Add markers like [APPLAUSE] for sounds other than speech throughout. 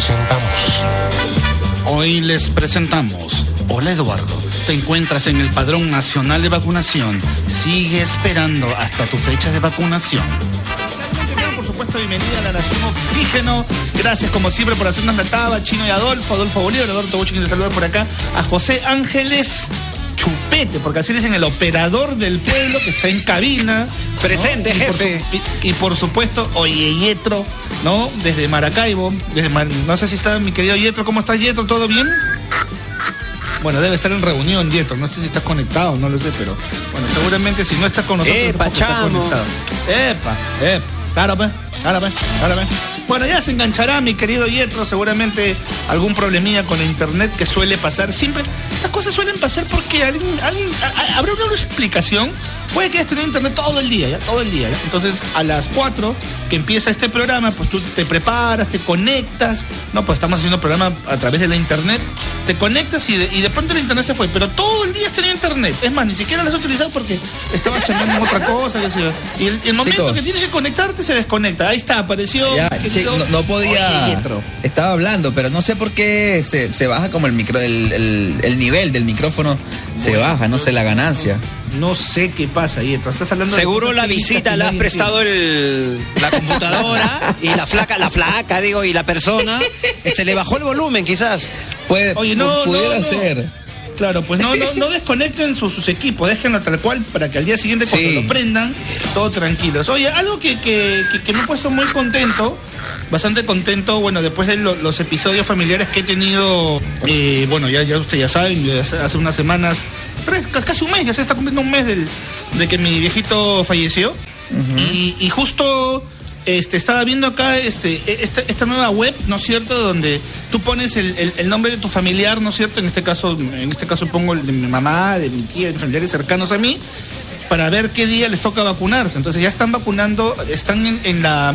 presentamos. Hoy les presentamos. Hola Eduardo, te encuentras en el Padrón Nacional de Vacunación. Sigue esperando hasta tu fecha de vacunación. Por supuesto, bienvenida a la Nación Oxígeno. Gracias como siempre por hacernos la taba, Chino y Adolfo, Adolfo Bolívar, Eduardo Bocho, quien te saluda por acá, a José Ángeles Porque así dicen el operador del pueblo que está en cabina. ¿no? Presente, Y por jefe. su- y, y por supuesto, oye, Yetro, ¿no? Desde Maracaibo, desde Mar- no sé si está mi querido Yetro, ¿cómo estás Yetro? ¿Todo bien? Bueno, debe estar en reunión, Yetro. No sé si estás conectado, no lo sé, pero bueno, seguramente si no estás con nosotros, Epa, está conectado. Epa, epa. Claro, pues, claro, pues, claro, pues. Bueno, ya se enganchará, mi querido Yetro, seguramente algún problemilla con la internet que suele pasar. Siempre, estas cosas suelen pasar porque alguien, alguien, habrá una explicación. Puede que hayas tenido internet todo el día, ya, todo el día. ¿ya? Entonces, a las 4 que empieza este programa, pues tú te preparas, te conectas. No, pues estamos haciendo programa a través de la internet. Te conectas y de, y de pronto el internet se fue. Pero todo el día has tenido internet. Es más, ni siquiera lo has utilizado porque estabas chambeando en otra cosa. Y el, el momento Chicos. que tienes que conectarte se desconecta. Ahí está, apareció. Ya, che, no, no podía. Oye. Estaba hablando, pero no sé por qué se, se baja como el micro, el, el- el nivel del micrófono se baja, no sé la ganancia. No sé qué pasa, Yetro. Estás hablando de Seguro cosas la visita le has prestado el, la computadora y la flaca, la flaca, digo, y la persona, este, le bajó el volumen quizás. Puede, Oye, no, pu- pudiera no, no. ser. Claro, pues no, no, no desconecten sus, sus equipos, déjenlo tal cual para que al día siguiente cuando Sí. lo prendan, todo tranquilos. Oye, algo que, que, que- que me he puesto muy contento, bastante contento, bueno, después de lo- los episodios familiares que he tenido, eh, bueno, ya, ya ustedes ya saben, hace unas semanas, tres, casi un mes, ya se está cumpliendo un mes del, de que mi viejito falleció. y, y justo este, estaba viendo acá este, e- esta, esta nueva web, ¿no es cierto? Donde tú pones el, el- el nombre de tu familiar, ¿no es cierto? En este caso, en este caso pongo el de mi mamá, de mi tía, de mis familiares cercanos a mí, para ver qué día les toca vacunarse. Entonces ya están vacunando, están en, en la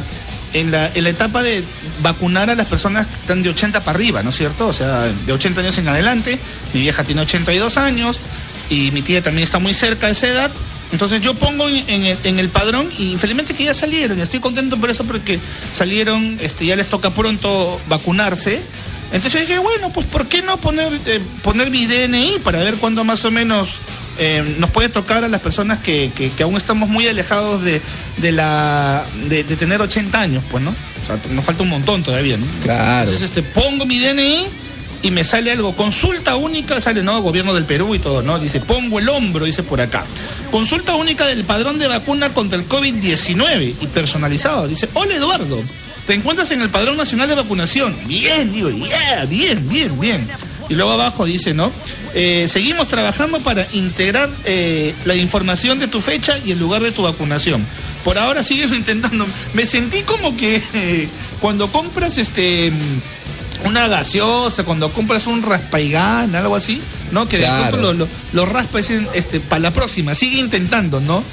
en la, en la etapa de vacunar a las personas que están de 80 para arriba, ¿no es cierto? O sea, de 80 años en adelante. Mi vieja tiene 82 años y mi tía también está muy cerca de esa edad. Entonces yo pongo en, en el, en el padrón y felizmente que ya salieron. Estoy contento por eso porque salieron, este, ya les toca pronto vacunarse. Entonces yo dije, bueno, pues ¿por qué no poner, eh, poner mi DNI para ver cuándo más o menos eh, nos puede tocar a las personas que, que- que aún estamos muy alejados de, de la de, de tener 80 años, pues, ¿no? O sea, nos falta un montón todavía, ¿no? Claro. Entonces, este, pongo mi DNI y me sale algo. Consulta única, sale, ¿no? Gobierno del Perú y todo, ¿no? Dice, pongo el hombro, dice por acá. Consulta única del padrón de vacuna contra el COVID-19 y personalizado. Dice, hola Eduardo, te encuentras en el padrón nacional de vacunación. Bien, digo, yeah, bien, bien, bien. Y luego abajo dice, ¿no? Eh, seguimos trabajando para integrar eh, la información de tu fecha y el lugar de tu vacunación. Por ahora sigues [LAUGHS] intentando. Me sentí como que eh, cuando compras este una gaseosa, cuando compras un raspaigán, algo así, ¿no? Que de pronto lo, lo, lo raspa y dicen, este, para la próxima, sigue intentando, ¿no?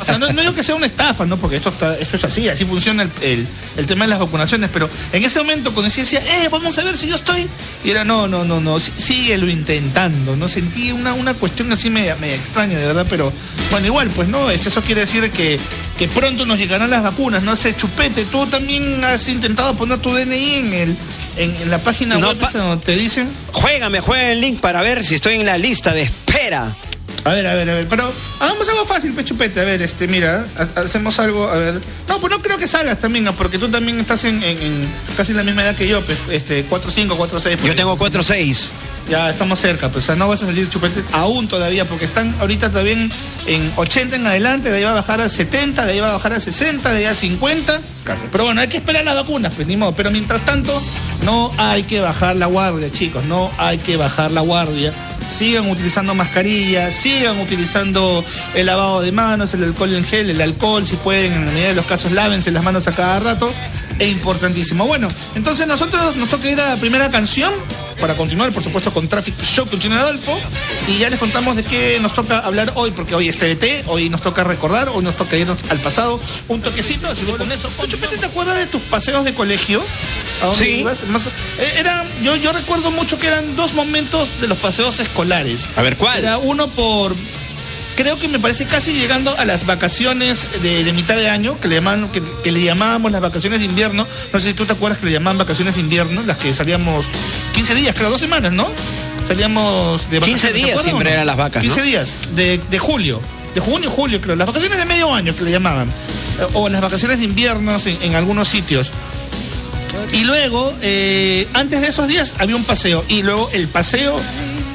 O sea, no, no digo que sea una estafa, ¿no? Porque esto está, esto es así, así funciona el, el- el tema de las vacunaciones, pero en ese momento cuando decía, eh, vamos a ver si yo estoy, y era, no, no, no, no, sí- síguelo intentando, ¿no? Sentí una, una cuestión así media, media extraña, de verdad, pero bueno, igual, pues, ¿no? Este, Eso quiere decir que, que pronto nos llegarán las vacunas, no sé, Chupete, tú también has intentado poner tu DNI en el en, en la página No, web pa- donde te dicen. Juégame, juega el link para ver si estoy en la lista de espera. A ver, a ver, a ver. Pero hagamos algo fácil, Pechupete. A ver, este, mira, ha- hacemos algo, a ver. No, pues no creo que salgas también, porque tú también estás en, en- en casi la misma edad que yo, pues, este, 4-5, 4-6. Yo tengo 4-6. Ya estamos cerca, pues, o sea, no vas a salir chupete aún todavía, porque están ahorita todavía en, en 80 en adelante, de ahí va a bajar a 70, de ahí va a bajar a 60, de ahí a 50. Casi. Pero bueno, hay que esperar las vacunas, pues ni modo. Pero mientras tanto, no hay que bajar la guardia, chicos, no hay que bajar la guardia. Sigan utilizando mascarillas, sigan utilizando el lavado de manos, el alcohol en gel, el alcohol, si pueden, en la medida de los casos, lávense las manos a cada rato. Es importantísimo. Bueno, entonces nosotros nos toca ir a la primera canción para continuar, por supuesto, con Traffic Shock con Chino Adolfo. Y ya les contamos de qué nos toca hablar hoy, porque hoy es TVT, hoy nos toca recordar, hoy nos toca irnos al pasado un toquecito. Así que con eso, ¿Tú, Chupete, ¿te acuerdas de tus paseos de colegio? ¿A dónde Sí. ibas? Más- eh, era, yo, yo recuerdo mucho que eran dos momentos de los paseos escolares. A ver, ¿cuál? Era uno por creo que me parece casi llegando a las vacaciones de, de mitad de año, que le, llaman, que, que le llamábamos las vacaciones de invierno. No sé si tú te acuerdas que le llamaban vacaciones de invierno, las que salíamos 15 días, creo, dos semanas, ¿no? Salíamos de 15 vacaciones, ¿te días acuerdas siempre no? eran las vacas, 15 ¿no? días, de, de julio. De junio, julio, creo. Las vacaciones de medio año que le llamaban. O las vacaciones de invierno en, en algunos sitios. Y luego, eh, antes de esos días, había un paseo. Y luego el paseo,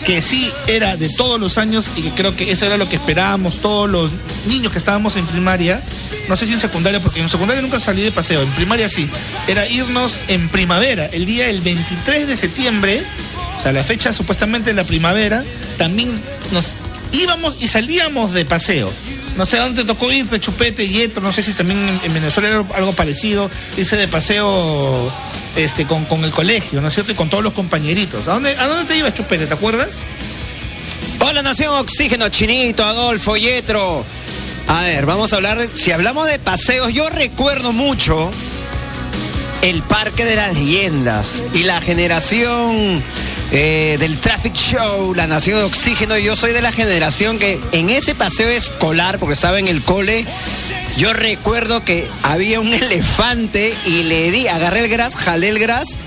que sí era de todos los años y que creo que eso era lo que esperábamos todos los niños que estábamos en primaria. No sé si en secundaria, porque en secundaria nunca salí de paseo. En primaria sí. Era irnos en primavera, el día el 23 de septiembre, o sea, la fecha supuestamente de la primavera, también nos íbamos y salíamos de paseo. No sé dónde tocó ir, Chupete, Yetro, no sé si también en, en Venezuela era algo parecido, irse de paseo este, con, con el colegio, ¿no es cierto? Y con todos los compañeritos. ¿A dónde, ¿A dónde te ibas, Chupete? ¿Te acuerdas? Hola Nación Oxígeno, Chinito, Adolfo, Yetro. A ver, vamos a hablar, si hablamos de paseos, yo recuerdo mucho el Parque de las Leyendas y la generación eh, del Traffic Show, la Nación de Oxígeno. Yo soy de la generación que en ese paseo escolar, porque estaba en el cole, yo recuerdo que había un [LAUGHS] elefante y le di, agarré el gras, jalé el gras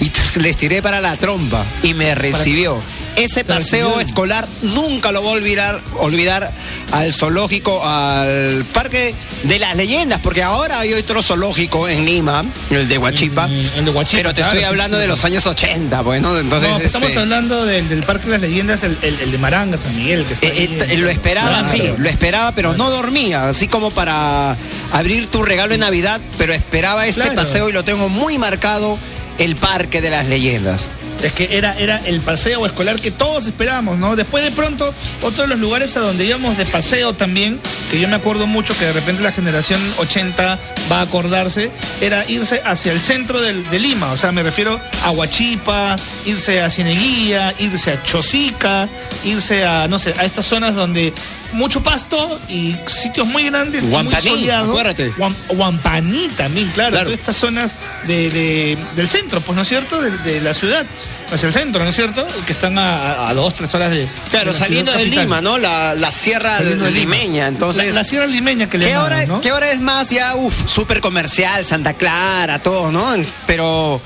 y [LAUGHS] les tiré para la trompa y me recibió. Ese paseo escolar nunca lo voy a olvidar, olvidar al zoológico, al parque de las leyendas, porque ahora hay otro zoológico en Lima, el de Huachipa. Mm, el de Huachipa, Pero te claro, estoy hablando sí. de los años 80, bueno, entonces. no, pues estamos este, hablando del, del Parque de las Leyendas, el, el- el de Maranga, San Miguel, que está eh, ahí eh, en- lo esperaba, Claro. sí, lo esperaba, pero no dormía, así como para abrir tu regalo de Navidad, pero esperaba este paseo y lo tengo muy marcado, el Parque de las Leyendas. Es que era, era el paseo escolar que todos esperábamos, ¿no? Después de pronto, otro de los lugares a donde íbamos de paseo también, que yo me acuerdo mucho que de repente la generación 80 va a acordarse, era irse hacia el centro del- de Lima, o sea, me refiero a Huachipa, irse a Cieneguía, irse a Chosica, irse a, no sé, a estas zonas donde mucho pasto y sitios muy grandes, muy soleados. acuérdate. Huam- Huampaní también, claro, Claro. todas estas zonas de, de- del centro, pues, ¿no es cierto? De, de la ciudad, hacia el centro, ¿no es cierto? Que están a, dos, tres horas de. Claro, saliendo de. Lima, ¿no? La, la sierra Saliendo limeña, entonces... La, la sierra limeña que le ¿Qué hora, ¿no? ¿Qué hora es más ya, uff, súper comercial, Santa Clara, todo, ¿no? Pero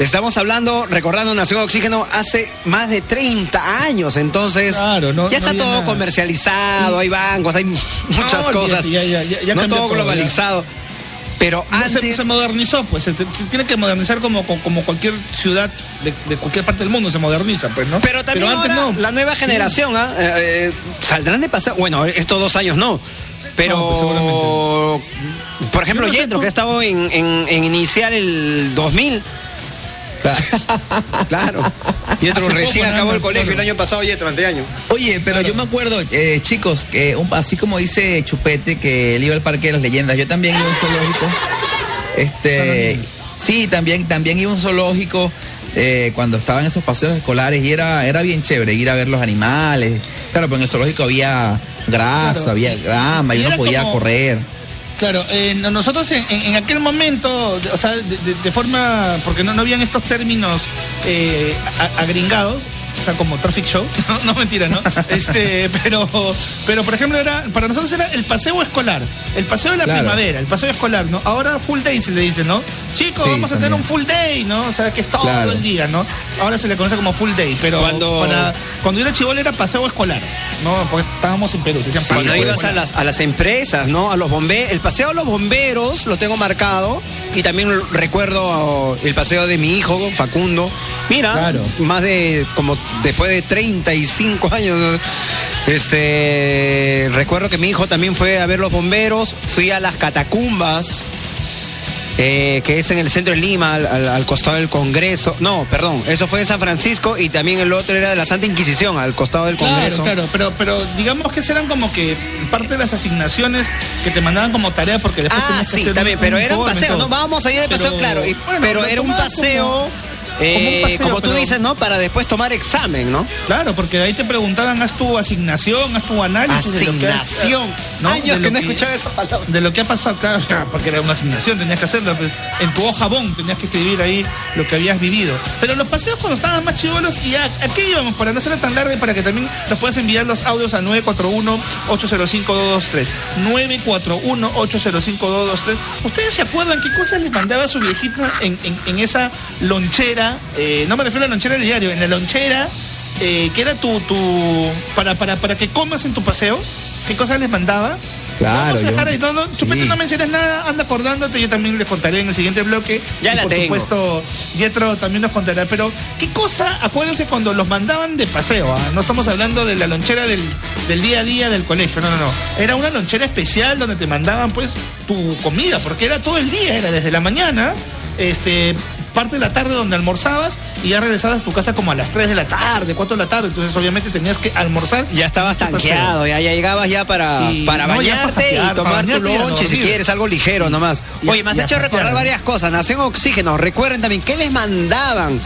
estamos hablando, recordando Nación Oxígeno, hace más de 30 años, entonces Claro, no- ya está todo nada. comercializado, hay bancos, hay muchas cosas, ya- ya- ya- ya no todo globalizado. Pero No, se- antes... se, modernizó, pues se, tiene que modernizar como, cualquier ciudad de, de cualquier parte del mundo se moderniza, pues, ¿no? Pero también antes ahora no. la nueva Sí. generación, ¿ah? Eh, eh, saldrán de paseo. Bueno, estos dos años no. Pero, No, pues por ejemplo, tú- que ha estado en, en- en iniciar el 2000. Claro. [LAUGHS] Yetro Hace recién acabó el colegio el año pasado, Yetro, anteaño. Oye, pero yo me acuerdo, eh, chicos, que un- así como dice Chupete que él iba al Parque de las Leyendas, yo también iba a un zoológico. Este, sí, también, también iba a un zoológico eh, cuando estaban esos paseos escolares y era, era bien chévere ir a ver los animales. Claro, pero en el zoológico había grasa, Claro. había grama y, Y uno podía como- claro. Claro, eh, no- nosotros en, aquel momento, o sea, de, forma, porque no, no habían estos términos eh, agringados, sea, como traffic show, [LAUGHS] no, no mentira, ¿no? [LAUGHS] Este, pero, pero por ejemplo era, para nosotros era el paseo escolar, el paseo de la Claro. primavera, el paseo escolar, ¿no? Ahora full day se le dice, ¿no? Chicos, Sí, vamos a tener un full day, ¿no? O sea, que es todo Claro. el día, ¿no? Ahora se le conoce como full day, pero Cuando- para, cuando yo era chivol era paseo escolar, ¿no? Porque estábamos en Perú, decían paseo Cuando ibas a las, a las empresas, ¿no? A los bomberos. El paseo a los bomberos lo tengo marcado. Y también recuerdo el paseo de mi hijo, Facundo. Mira, Claro. más de como después de 35 años. Este recuerdo que mi hijo también fue a ver los bomberos. Fui a las catacumbas. eh, que es en el centro de Lima, al, al- al costado del Congreso. No, perdón, eso fue en San Francisco y también el otro era de la Santa Inquisición, al costado del Congreso. Claro, claro, pero, pero digamos que eran como que parte de las asignaciones que te mandaban como tarea porque después Ah, que sí, hacer también, un- pero un era un paseo, no, vamos a ir de paseo, Pero, claro, y- bueno, pero era un paseo Eh, paseo, como tú pero- dices, ¿no? Para después tomar examen, ¿no? Claro, porque ahí te preguntaban, haz tu asignación, haz tu análisis. de lo que has- Asignación. ¿no? Años De que no escuchaba esa palabra. De lo que ha pasado, claro, [LAUGHS] porque era una asignación, tenías que hacerlo. pues, en tu hoja bon tenías que escribir ahí lo que habías vivido. Pero los paseos cuando estaban más chivolos, y a, ¿a qué íbamos? Para no ser tan y para que también nos puedas enviar los audios al 941-805-223. 941-805-223. ¿Ustedes se acuerdan qué cosas les mandaba su viejita en, en- en esa lonchera? Eh, no me refiero a la lonchera del diario, en la lonchera eh, que era tu, tu para, para, para que comas en tu paseo. ¿Qué cosas les mandaba? Claro, Vamos a dejar yo- ahí. No, no, Chupete, sí. no menciones nada, anda acordándote. Yo también les contaré en el siguiente bloque. Ya Y la por tengo. supuesto, Yetro también nos contará. Pero, ¿qué cosa? Acuérdense cuando los mandaban de paseo. ah? No estamos hablando de la lonchera del, del día a día del colegio. No, no, no. Era una lonchera especial donde te mandaban, pues, tu comida. Porque era todo el día. Era desde la mañana. Este. Parte de la tarde donde almorzabas y ya regresabas a tu casa como a las 3 de la tarde, 4 de la tarde. Entonces, obviamente, tenías que almorzar. Ya estabas tanqueado, ya, ya llegabas ya para, Y- para no, ya para bañarte y tomar tu lonche si quieres, algo ligero nomás. Y- Oye, me has hecho recordar varias cosas. Nación Oxígeno, recuerden también, ¿qué les mandaban?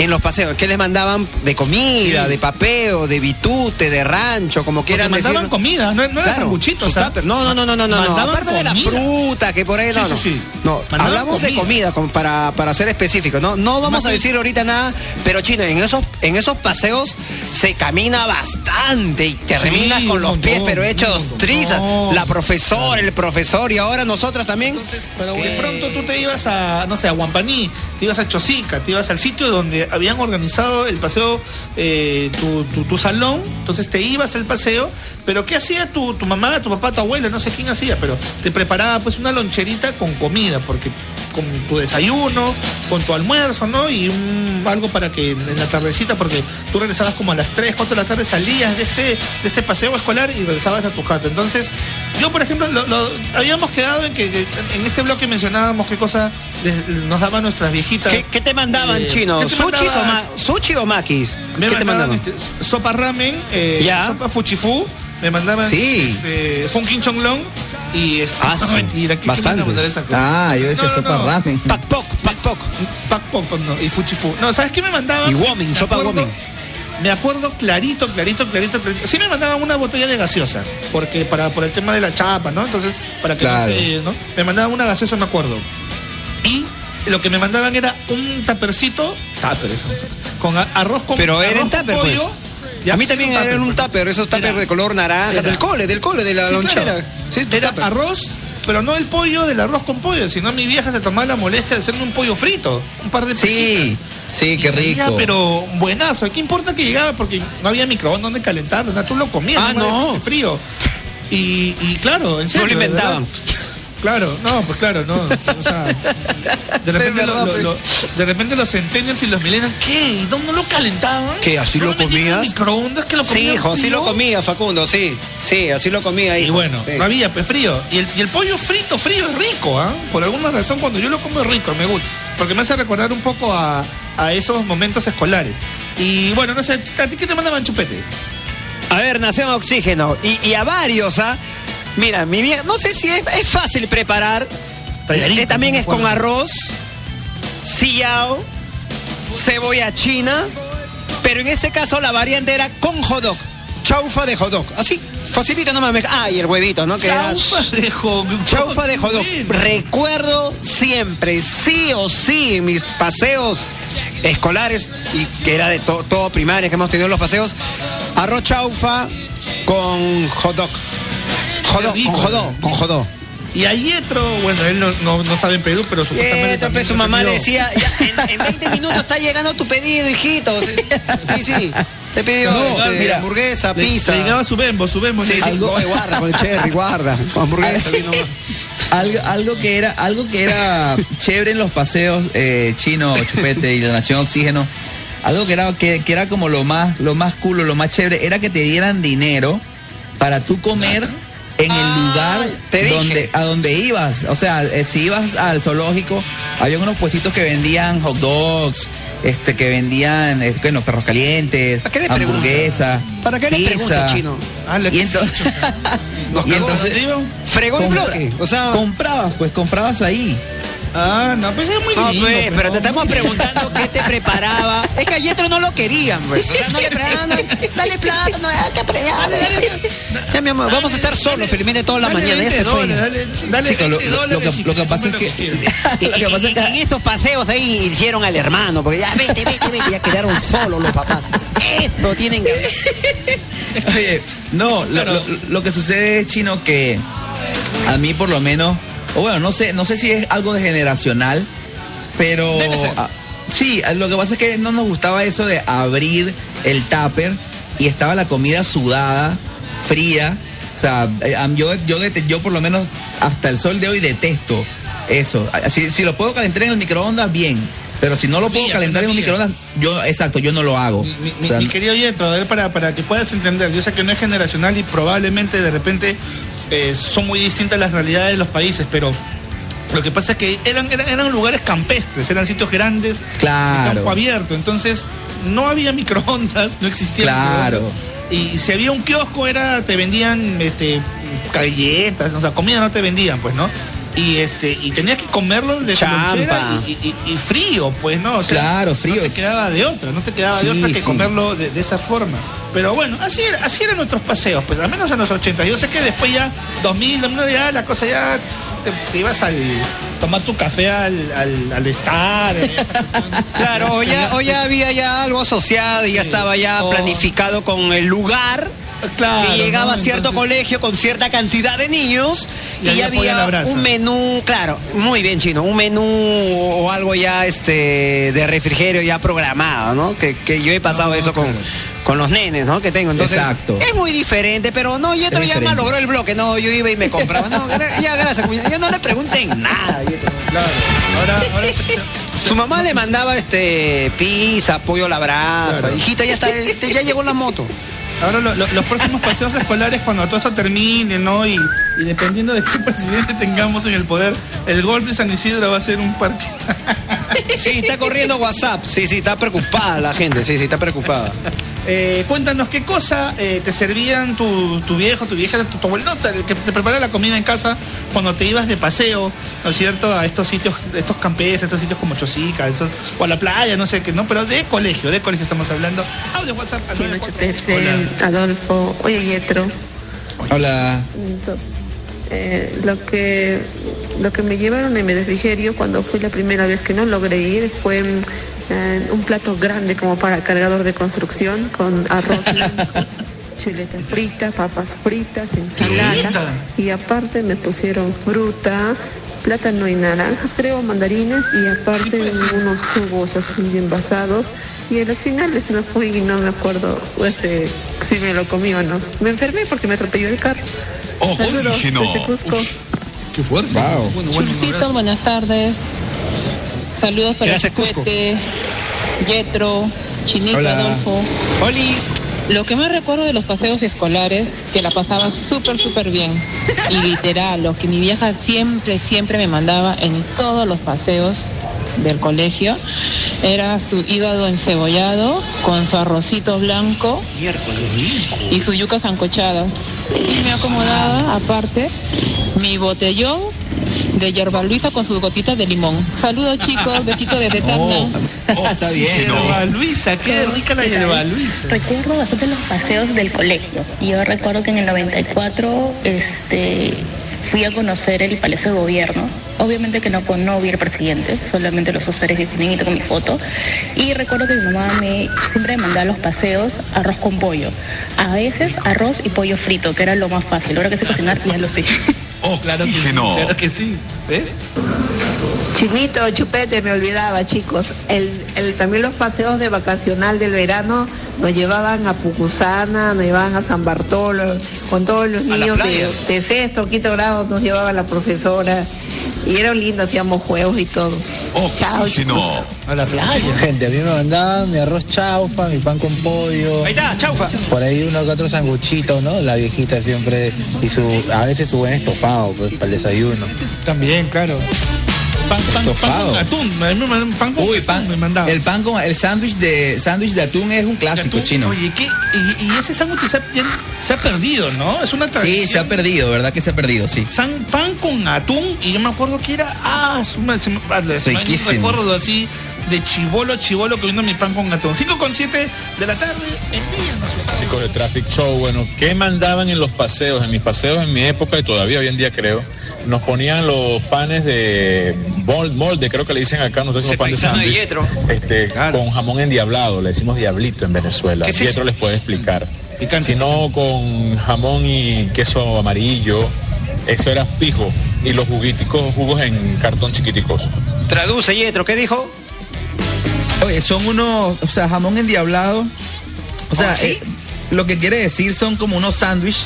En los paseos, ¿qué les mandaban de comida, Sí. de papeo, de bitute, de rancho, como Porque quieran mandaban decir? comida, no, no Claro, sanguchito. sus o sea, no, no, no, no, no, no, no. mandaban Aparte de la comida. fruta que por ahí Sí, no, sí, no. sí. No, Mandaban hablamos de comida. comida como para, para ser específicos, ¿no? No vamos Más a decir ahorita nada, pero chino, en esos, en esos paseos se camina bastante y terminas con los pies, pero hechos trizas. La profesora, el profesor y ahora nosotros también. Entonces, pero de pronto tú te ibas a, no sé, a Guampaní, te ibas a Chosica, te ibas al sitio donde habían organizado el paseo, eh, tu, tu- tu salón, entonces te ibas al paseo, pero ¿qué hacía tu, mamá, tu papá, tu abuela? No sé quién hacía, pero te preparaba pues una loncherita con comida, porque con tu desayuno, con tu almuerzo, ¿no? Y un, algo para que en la tardecita, porque tú regresabas como a las 3, 4 de la tarde, salías de este, de este paseo escolar y regresabas a tu jato. Entonces, yo, por ejemplo, lo- lo- habíamos quedado en que en este bloque mencionábamos qué cosa nos daban nuestras viejitas. ¿Qué, qué te mandaban, Eh, chino? ¿qué te ¿Sushi o, ma- ¿Sushi o maquis? Me ¿Qué te mandaban este, sopa ramen, eh, Ya. sopa fuchifu, me mandaban Sí. este, funkin chonglong y este, Ah, [LAUGHS] mentira, ¿qué- qué Bastante. Ah, yo decía No, sopa no. ramen. Pac poc, pac poc. Pak pok, no, y fuchifu. No, ¿sabes qué me mandaban? Y womin, Me sopa womin. Me acuerdo clarito, clarito, clarito, clarito. Sí me mandaban una botella de gaseosa, porque para por el tema de la chapa, ¿no? Entonces, para que Claro. no se, ¿no? Me mandaban una gaseosa, me acuerdo. Y lo que me mandaban era un tapercito, tupper eso, con arroz con Pero era en con tupper, pues. pollo. A mí también era un tupper, esos tuppers de color naranja, era- del cole, del cole, de la Sí, lonchera. claro. Sí, tu Era tupper. arroz, pero no el pollo del arroz con pollo, sino mi vieja se tomaba la molestia de hacerme un pollo frito, un par de Sí, pesitas. Sí, qué salía, rico. pero buenazo. ¿Qué importa que llegaba? Porque no había microondas donde calentarlo. ¿no? Tú lo comías. Ah, no. frío. Y, y claro, en serio. lo de inventaban. verdad. Claro, no, pues claro, no. O sea, de [LAUGHS] repente, Es verdad, lo- lo- lo- de repente los centennials y los millennials, ¿qué? ¿Y dónde lo calentaban? ¿Qué, así ¿No lo comías? microondas que lo Sí, hijo, así lo comía Facundo, sí. Sí, así lo comía ahí. Y bueno, Sí. no había pues frío. Y el, y el pollo frito, frío es rico, ¿ah? Por alguna razón, cuando yo lo como es rico, me gusta. Porque me hace recordar un poco a, a esos momentos escolares. Y bueno, no sé, ¿a ti qué te mandaban chupete? A ver, Nación Oxígeno. Y, y a varios, ¿ah? Mira, mi vieja, no sé si es, es fácil preparar. Tallarines, Eh, también es con arroz, sillao, cebolla china, pero en este caso la variante era con jodok, chaufa de jodok. Así, facilito nomás. me- Ah, y el huevito, ¿no? Que era- Chaufa de jodok. Chaufa de. Bien. Recuerdo siempre, sí o sí, en mis paseos escolares, y que era de to- todo primaria que hemos tenido en los paseos, arroz chaufa con. Jodó, rico, con jodó, ¿no? con jodó. Y a Yetro, bueno, él no, no, no estaba en Perú, pero supuestamente. entonces también su ha mamá le decía, "Ya, en, en 20 minutos está llegando tu pedido, hijito. Sí, sí. Te pidió No, este, mira, hamburguesa, Le- pizza. Le llegaba su bembo, su bembo. Sí, sí, guarda con el cherry, guarda. Con [LAUGHS] hamburguesa, vino más. Algo, algo que era, algo que era chévere en los paseos eh, chino, chupete y la nación oxígeno, algo que era, que, que era como lo más, lo más cool, lo más chévere, era que te dieran dinero para tú comer en el Ah, lugar te dije. donde, a donde ibas. O sea, eh, si ibas al zoológico, había unos puestitos que vendían hot dogs, este, que vendían, eh, bueno, perros calientes, ¿Para qué le preguntas? hamburguesa, ¿Para qué le pizza. preguntas, chino? Ah, le- Y entonces, [LAUGHS] Nos y entonces. Fregó el bloque. O sea, comprabas, pues comprabas ahí. Ah, no, pues es muy No, gringo, pues, pero te estamos preguntando qué te preparaba. Es que a Yetro no lo querían, pues. O sea, no le [LAUGHS] preparaban, no, dale plata, no, ah, que pre- dale, dale. Ya, mi amor, vamos a estar solos, felizmente toda la Dale mañana, ya 20 se fue. dólares, Dale, dale lo- 20 lo- lo dólares que- lo pasa es que- que- [LAUGHS] en estos paseos ahí hicieron al hermano, porque ya vete, vete, vete, ya quedaron solos los papás. Eso tienen que Oye, no, lo, lo- lo que sucede es, Chino, que a mí por lo menos, o bueno, no sé, no sé si es algo de generacional, pero Debe ser. ah, sí, lo que pasa es que no nos gustaba eso de abrir el tupper y estaba la comida sudada, fría. O sea, eh, yo, yo, por lo menos hasta el sol de hoy detesto eso. Ah, Si, si lo puedo calentar en el microondas, bien. Pero si no lo puedo calentar en un microondas, yo, exacto, yo no lo hago. Mi, mi- O sea, mi querido Yetro, a ver, para, para que puedas entender, yo sé que no es generacional y probablemente de repente eh, son muy distintas las realidades de los países, pero lo que pasa es que eran, eran, eran lugares campestres, eran sitios grandes, de Claro. campo abierto, entonces no había [LAUGHS] microondas, no existía Claro. Y si había un kiosco era, te vendían este galletas, o sea, comida no te vendían, pues, ¿no? Y este, y tenías que comerlo de Champa. y, y- y frío, pues, ¿no? O sea, Claro, frío. No te quedaba de otra, no te quedaba de otra que sí. comerlo de, de esa forma. Pero bueno, así, era- así eran nuestros paseos, pues al menos en los 80. Yo sé que después ya, 2000, 2001, ya la cosa ya te, te ibas al tomar tu café al, al, al Star. eh. [LAUGHS] Claro, o ya, o ya había ya algo asociado y ya estaba ya planificado con el lugar Claro, que llegaba ¿no? a cierto Entonces- colegio con cierta cantidad de niños Y y, había un menú, claro, muy bien chino, un menú o algo ya este de refrigerio ya programado, ¿no? Que, que yo he pasado No, eso con, claro. con los nenes, ¿no? Que tengo. Entonces, Exacto. es muy diferente, pero no, Yetro ya malogró el bloque, no, yo iba y me compraba. No, ya gracias, ya no le pregunten nada, Yetro. Claro, ahora, ahora [LAUGHS] se- Su mamá le mandaba este pizza, pollo a la brasa. Claro. Hijita, ya está, ya llegó la moto. Ahora lo- lo- los próximos paseos escolares, cuando todo esto termine, ¿no? Y, y dependiendo de qué presidente tengamos en el poder, el golf de San Isidro va a ser un parque. [LAUGHS] [LAUGHS] Sí, está corriendo WhatsApp. Sí, sí, está preocupada la gente. Sí, sí, está preocupada. [LAUGHS] Eh, cuéntanos qué cosa eh, te servían tu, tu viejo, tu vieja, tu, tu abuelo, el que te preparaba la comida en casa cuando te ibas de paseo, ¿no es cierto? A estos sitios, estos campestres, estos sitios como Chosica, esos, o a la playa, no sé qué, ¿no? Pero de colegio, de colegio estamos hablando. Audio WhatsApp al Chino 94. Chupete, Hola. Adolfo, oye Yetro, Hola. entonces, eh, lo que lo que me llevaron en mi refrigerio cuando fui la primera vez que no logré ir fue eh, un plato grande como para cargador de construcción con arroz [LAUGHS] blanco, chuleta frita, papas fritas, ensalada Chuleta. y aparte me pusieron fruta, plátano y naranjas, creo, mandarines y aparte unos jugos así envasados y en los finales no fui y no me acuerdo este, si me lo comí o no. Me enfermé porque me atropelló el carro. Saludos Oxígeno. desde Cusco. Qué fuerte. Wow. Bueno, bueno, buenas tardes. Saludos para Gracias, Cusco. Yetro, Chinito, Hola. Adolfo. Olis. Lo que más recuerdo de los paseos escolares, que la pasaba súper, súper bien. Y literal, lo que mi vieja siempre, siempre me mandaba en todos los paseos del colegio, era su hígado encebollado con su arrocito blanco y su yuca sancochada. Y me acomodaba, aparte, mi botellón de yerba luisa con sus gotitas de limón. Saludos chicos, [LAUGHS] besito desde Tacna. Oh, está bien. Hierba Luisa, qué rica la hierba Luisa. Recuerdo bastante los paseos del colegio. Yo recuerdo que en el 94 este, fui a conocer el Palacio de Gobierno. Obviamente que no, no vi el presidente, solamente los usuarios que tenían con mi foto. Y recuerdo que mi mamá me, siempre me mandaba a los paseos arroz con pollo. A veces arroz y pollo frito, que era lo más fácil. Ahora que sé cocinar, ya lo sé. [LAUGHS] Claro que claro que sí. ¿Ves? Chinito, chupete, me olvidaba, chicos. El, el- también los paseos de vacacional del verano nos llevaban a Pucusana, nos llevaban a San Bartolo, con todos los niños de, de sexto, quinto grado nos llevaba la profesora. Y era lindo, hacíamos juegos y todo. Chao, Oxígeno. chicos. A la playa. Gente, a mí me mandaban mi arroz chaufa, mi pan con pollo. Ahí está, chaufa. Por ahí uno que otro sanguchito, ¿no? La viejita siempre. Y su, a veces su buen estofado, pues, para el desayuno. También, claro. Pan, pan, con atún. A mí me mandaban pan con Uy, atún pan, me mandaban. el pan con el sándwich de sándwich de atún es un clásico Atún, chino. Oye, ¿qué? Y, y ese sándwich se ha, se perdido, ¿no? Es una tradición. Sí, se ha perdido, ¿verdad que se ha perdido? Sí. San, pan con atún y yo me acuerdo que era ah su madre, se me, se me- un recuerdo así de chivolo chivolo comiendo mi pan con atún 5 con 7 de la tarde sus audios. Chicos de Traffic Show, bueno, ¿qué mandaban en los paseos? En mis paseos, en mi época y todavía hoy en día creo, nos ponían los panes de mol- molde, creo que le dicen acá, nosotros decimos pan de sándwich, este, Claro. con jamón endiablado, le decimos diablito en Venezuela. ¿Qué es eso? les puede explicar. Picante. Si no, con jamón y queso amarillo, eso era fijo. Y los juguiticos, jugos en cartón chiquiticos. Traduce, Yetro, ¿qué dijo? Oye, son unos, o sea, jamón endiablado. O sea, ¿Oh, sí? eh, lo que quiere decir son como unos sándwiches,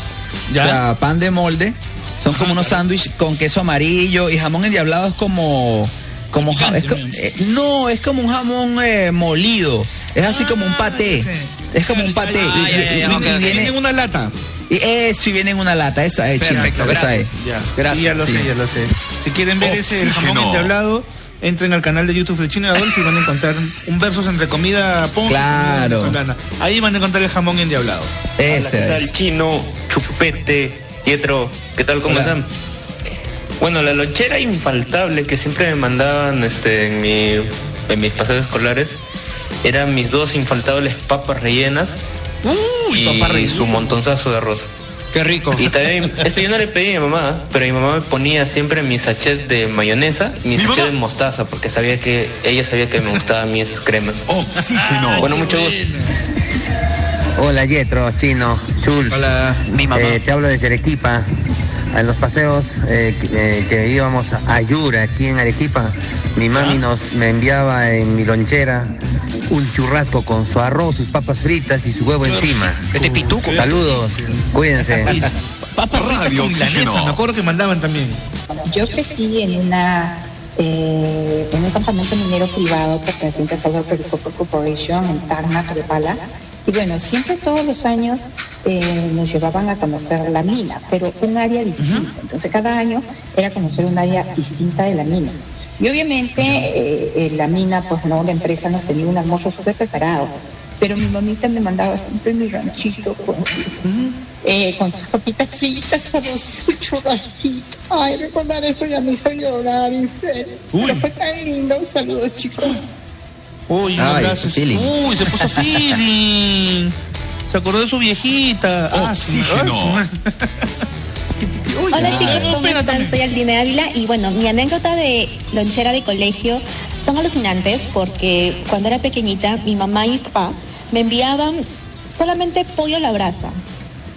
o Ya. sea, pan de molde. Son como unos sándwiches con queso amarillo y jamón endiablado es como, como es eh, no, es como un jamón eh, molido. Es así como un paté. sí. Es como un paté. Ah, y, ya, ya, y- ya, y- ok, y ok. viene- en una lata y eso y viene en una lata. Esa es, chino, Perfecto, esa gracias. es. ya Gracias, Sí, ya lo sí. sé ya lo sé si quieren ver ese jamón Oxígeno. endiablado entren al canal de YouTube de Chino y Adolfo y van a encontrar un versus entre comida comida Claro. ahí van a encontrar el jamón endiablado Esa es. Chino, Chupete, Pietro, ¿qué tal? ¿Cómo Hola. están? Bueno, la lonchera infaltable que siempre me mandaban este, en, mi, en mis paseos escolares eran mis dos infaltables papas rellenas Uy, y papá rey. su montonzazo de arroz. Qué rico. Y también, esto yo no le pedí a mi mamá, pero mi mamá me ponía siempre mis sachets de mayonesa y mis ¿Mi sachets mamá? de mostaza, porque sabía que ella sabía que me gustaban a mí esas cremas. Oxígeno. Bueno, mucho gusto. Hola Yetro, Chino, Chul. Hola. Mi mamá. Eh, te hablo desde Arequipa. En los paseos eh, que, eh, que íbamos a Yura, aquí en Arequipa, mi mami nos me enviaba en mi lonchera un churrasco con su arroz, sus papas fritas y su huevo encima. Este pituco. Saludos, cuídense. Papas fritas Radio con me acuerdo que mandaban también Yo crecí en una eh, en un campamento minero privado perteneciente a Southern Copper Corporation en Tarmac de Pala. Y bueno, siempre todos los años eh, nos llevaban a conocer la mina, pero un área distinta. Entonces cada año era conocer un área distinta de la mina. Y obviamente eh, eh, la mina, pues no, la empresa nos tenía un almuerzo súper preparado. Pero mi mamita me mandaba siempre mi ranchito con, eh, con sus papitas fritas, arroz, su churrasquito. Ay, recordar eso ya me hizo llorar, en serio. Pero fue tan lindo. Saludos, chicos. Uy, un Ay, abrazo. feeling. Uy, se puso feeling. Se acordó de su viejita. Ah, Oxígeno. ah, su- [LAUGHS] Uy, Hola ah, chicos, ¿cómo espérate. están? Soy Aldine Ávila y bueno, mi anécdota de lonchera de colegio son alucinantes porque cuando era pequeñita mi mamá y mi papá me enviaban solamente pollo a la brasa.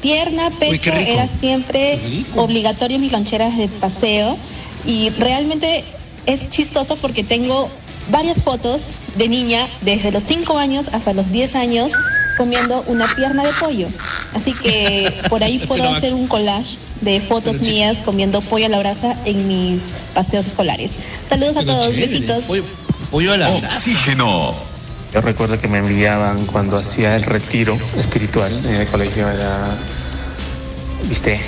Pierna, pecho era siempre obligatorio en mis loncheras de paseo y realmente es chistoso porque tengo varias fotos de niña desde los 5 años hasta los 10 años comiendo una pierna de pollo. Así que por ahí [LAUGHS] puedo Pero- hacer un collage de fotos mías comiendo pollo a la brasa en mis paseos escolares. Saludos a Pero todos, chévere. besitos. Pollo, pollo a la. Oxígeno. Yo recuerdo que me enviaban cuando hacía el retiro espiritual en el colegio, era, viste,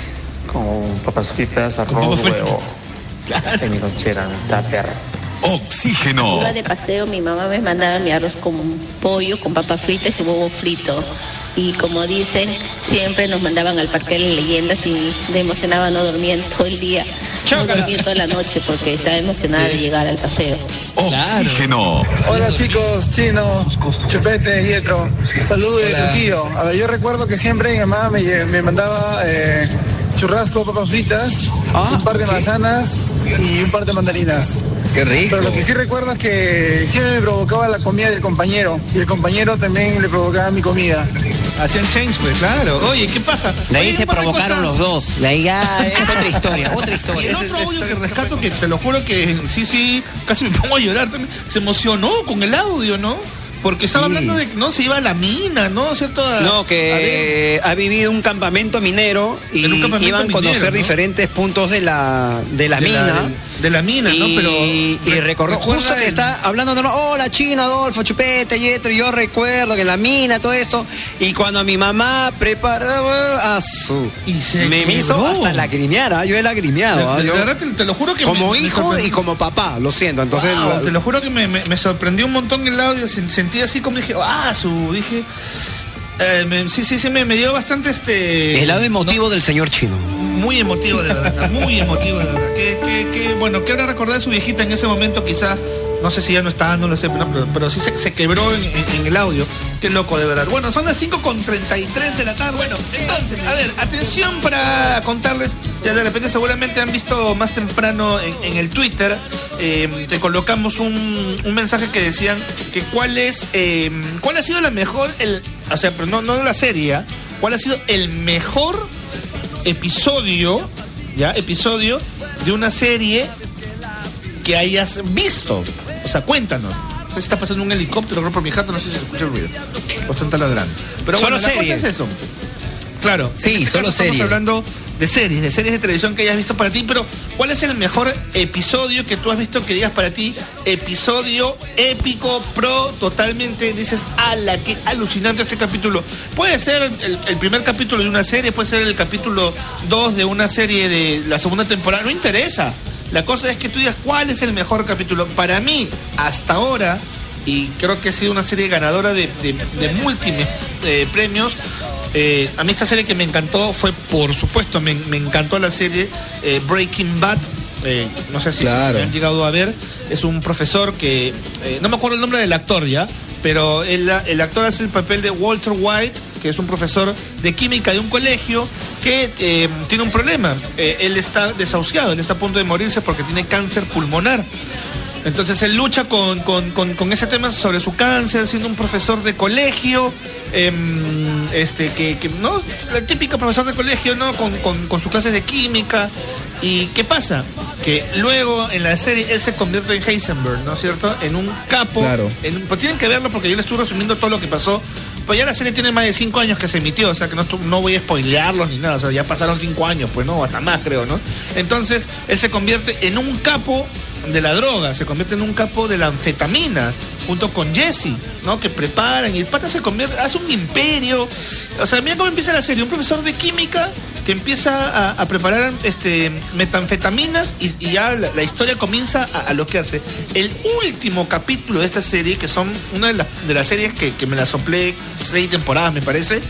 con papas fritas, arroz, huevo, [LAUGHS] en mi lonchera. Oxígeno. Iba de paseo, mi mamá me mandaba mi arroz con pollo, con papas fritas y huevo frito. Y como dicen, siempre nos mandaban al parque de las leyendas y me emocionaba, no dormía todo el día, no dormía toda la noche porque estaba emocionada de llegar al paseo. Oxígeno. Hola chicos, Chino, Chupete, Yetro. Saludos de. Trujillo. A ver, yo recuerdo que siempre mi mamá me, me mandaba eh, churrasco, papas fritas, Ah, un par de manzanas y un par de mandarinas. Qué rico. Pero lo que sí recuerdo es que siempre me provocaba la comida del compañero y el compañero también le provocaba mi comida. Hacían change, pues, claro. Oye, ¿qué pasa? De ahí Oye, se provocaron los dos. De ahí ya es otra [LAUGHS] historia, otra historia. el otro audio que rescato, que te lo juro que sí, sí, casi me [LAUGHS] pongo a llorar también. Se emocionó con el audio, ¿no? Porque estaba Sí. hablando de que no se iba a la mina, ¿no? ¿Cierto? A- No, que ha vivido un campamento minero y En un campamento iban a conocer minero, ¿no? diferentes puntos de la, de la De mina. De la mina, ¿no? Y, Pero. y re- recordó, justo que el- está hablando, no, no, hola Chino, Adolfo, Chupete, Yetro, yo recuerdo que la mina, todo eso, y cuando mi mamá preparaba a su... se me hizo hasta lagrimear, ¿ah? yo he lagrimeado. ¿ah? De- de Yo- verdad te, te lo juro que como me- hijo y como papá, lo siento. Entonces, Wow, la- te lo juro que me, me- sorprendió un montón el audio. sen- Sentí así como dije, ah, su. Dije. Eh, me- sí, sí, sí, me, me dio bastante este. el lado emotivo del señor Chino. Muy emotivo, de verdad. Muy emotivo, de verdad. Que, que, que, bueno, que ahora recordar de su viejita en ese momento, quizá. No sé si ya no está, no lo sé, pero, pero- pero sí se, se quebró en, en- en el audio. Qué loco, de verdad. Bueno, son las 5 con 33 de la tarde. Bueno, entonces, a ver, atención para contarles. Ya de repente seguramente han visto más temprano en, en el Twitter. eh, te colocamos un, un mensaje que decían que cuál es, eh, cuál ha sido la mejor, el, o sea, pero no, no la serie, cuál ha sido el mejor episodio, ya, episodio de una serie que hayas visto. O sea, cuéntanos. No sé si está pasando un helicóptero creo por mi jato, no sé si se escucha el ruido. O están taladrando. Pero Solo bueno, la cosa series. es eso. Claro. Sí, en este solo caso estamos hablando de series, de series de televisión que hayas visto para ti, pero ¿cuál es el mejor episodio que tú has visto que digas para ti? Episodio épico, pro, totalmente, dices, ala, qué alucinante este capítulo. Puede ser el, primer capítulo de una serie, puede ser el capítulo 2 de una serie de la segunda temporada, no interesa. La cosa es que tú digas cuál es el mejor capítulo. Para mí, hasta ahora, y creo que ha sido una serie ganadora de, de, de múltiples eh, premios. Eh, a mí esta serie que me encantó fue, por supuesto, me, me encantó la serie eh, Breaking Bad. Eh, no sé si, Claro. si han llegado a ver. Es un profesor que, no me acuerdo el nombre del actor ya, pero el, el actor hace el papel de Walter White, que es un profesor de química de un colegio que eh, tiene un problema. Eh, él está desahuciado, él está a punto de morirse porque tiene cáncer pulmonar. Entonces él lucha con, con- con- con ese tema sobre su cáncer, siendo un profesor de colegio, em, este, que, que, ¿no? El típico profesor de colegio, ¿no? Con, con- con sus clases de química. ¿Y qué pasa? Que luego en la serie él se convierte en Heisenberg, ¿no es cierto? En un capo. Claro. en pues tienen que verlo porque yo le estoy resumiendo todo lo que pasó. Pues ya la serie tiene más de cinco años que se emitió, o sea que no, no voy a spoilearlos ni nada, o sea, ya pasaron cinco años, pues no, hasta más creo, ¿no? Entonces, él se convierte en un capo de la droga, se convierte en un capo de la anfetamina, junto con Jesse, ¿no? Que preparan y el pata se convierte, hace un imperio. O sea, mira cómo empieza la serie, un profesor de química que empieza a, preparar este metanfetaminas y, ya la, historia comienza a, a lo que hace. El último capítulo de esta serie, que son una de, las de las series que, que me la soplé seis temporadas, me parece,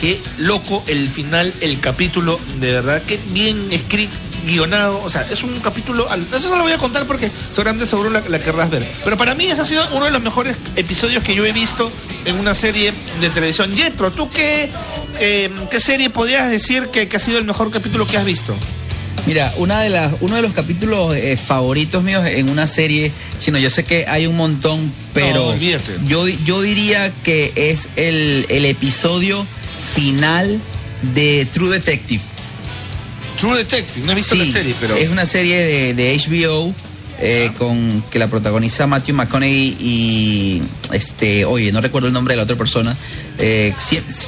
que loco el final, el capítulo, de verdad, que bien escrito, guionado, o sea, es un capítulo, eso no lo voy a contar porque seguramente seguro la, la querrás ver, pero para mí ese ha sido uno de los mejores episodios que yo he visto en una serie de televisión. Yetro, ¿tú qué, eh, qué serie podrías decir que, que ha sido el mejor capítulo que has visto? Mira, una de las, uno de los capítulos eh, favoritos míos en una serie, chino, yo sé que hay un montón, pero No, yo, yo diría que es el, el episodio final de True Detective. True Detective, no he visto Sí, la serie, pero... Es una serie de, de HBO eh, con que la protagoniza Matthew McConaughey y este, oye, no recuerdo el nombre de la otra persona. Eh,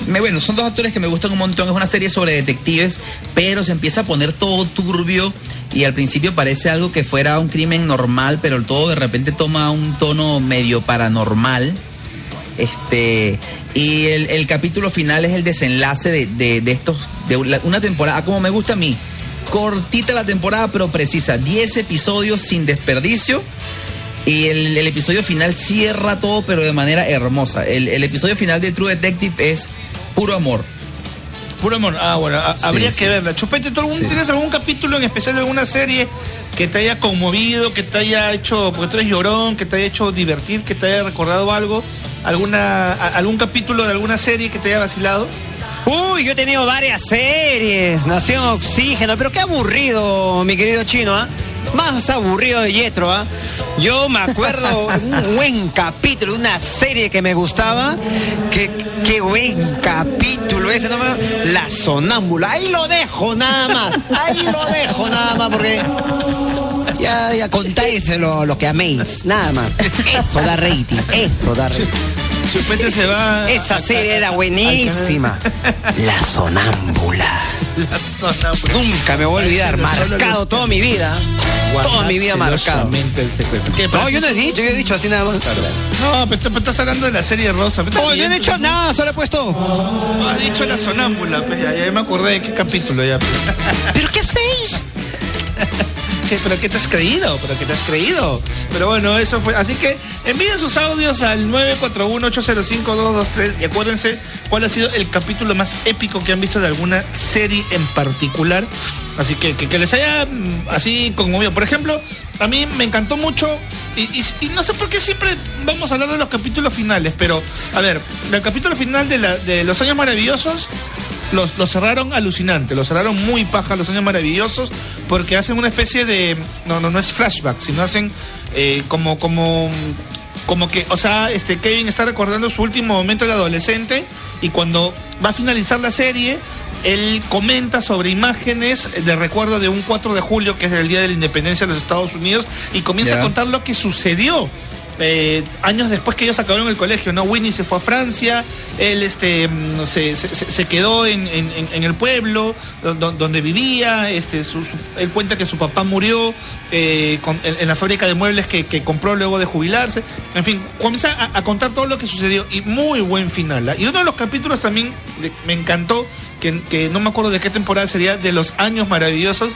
me- bueno, son dos actores que me gustan un montón. Es una serie sobre detectives, pero se empieza a poner todo turbio y al principio parece algo que fuera un crimen normal, pero todo de repente toma un tono medio paranormal. Este, y el, el capítulo final es el desenlace de, de- de estos, de una temporada, como me gusta a mí. Cortita la temporada, pero precisa. 10 episodios sin desperdicio. Y el, el episodio final cierra todo, pero de manera hermosa. El, el episodio final de True Detective es puro amor. Puro amor. Ah, bueno, a- Sí, habría sí. que verla. Chupete, ¿tú algún- Sí. tienes algún capítulo en especial de alguna serie que te haya conmovido, que te haya hecho, porque tú eres llorón, que te haya hecho divertir, que te haya recordado algo? ¿Alguna, a- ¿Algún capítulo de alguna serie que te haya vacilado? Uy, yo he tenido varias series, Nación Oxígeno, pero qué aburrido, mi querido chino, ¿ah? Más aburrido de Yetro, ¿ah? Yo me acuerdo [LAUGHS] un buen capítulo, una serie que me gustaba. Qué, qué buen capítulo ese, ¿no? La sonámbula. Ahí lo dejo nada más. Ahí lo dejo nada más porque. Ya, ya contáis lo, lo que améis, nada más. Eso da rating, eso da rating. Chupete se va. Esa serie era buenísima. La sonámbula. La sonámbula. Nunca me voy a olvidar, marcado toda mi vida. Toda mi vida marcado. celosamente el secreto. ¿Qué, No, yo no he dicho, yo he dicho así nada más. No, pero, estás hablando de la serie rosa. Oh, yo no he hecho nada, solo he puesto. No has dicho la sonámbula, pues ya, me acordé de qué capítulo ya. ¿Pero qué hacéis? [LAUGHS] ¿Qué, ¿Pero qué te has creído? ¿Pero qué te has creído? Pero bueno, eso fue. Así que envíen sus audios al 941-805-223 y acuérdense cuál ha sido el capítulo más épico que han visto de alguna serie en particular. Así que que, les haya mm, así conmovido. Por ejemplo, a mí me encantó mucho y, no sé por qué siempre vamos a hablar de los capítulos finales, pero a ver, el capítulo final de, la- de Los Años Maravillosos los, los cerraron alucinante, los cerraron muy paja los años maravillosos porque hacen una especie de no no no es flashback, sino hacen eh, como como como que, o sea, este Kevin está recordando su último momento de adolescente y cuando va a finalizar la serie él comenta sobre imágenes de recuerdo de un 4 de julio, que es el Día de la Independencia de los Estados Unidos, y comienza a contar lo que sucedió eh, años después que ellos acabaron el colegio, ¿no? Winnie se fue a Francia, él este, mm, se, se- se- se quedó en, en- en- en el pueblo do- do- donde vivía, este, su- su- él cuenta que su papá murió eh, con- en, en la fábrica de muebles que, que compró luego de jubilarse, en fin, comienza a, a contar todo lo que sucedió y muy buen final. ¿ah? Y uno de los capítulos también me encantó, que, que no me acuerdo de qué temporada sería, de los años maravillosos,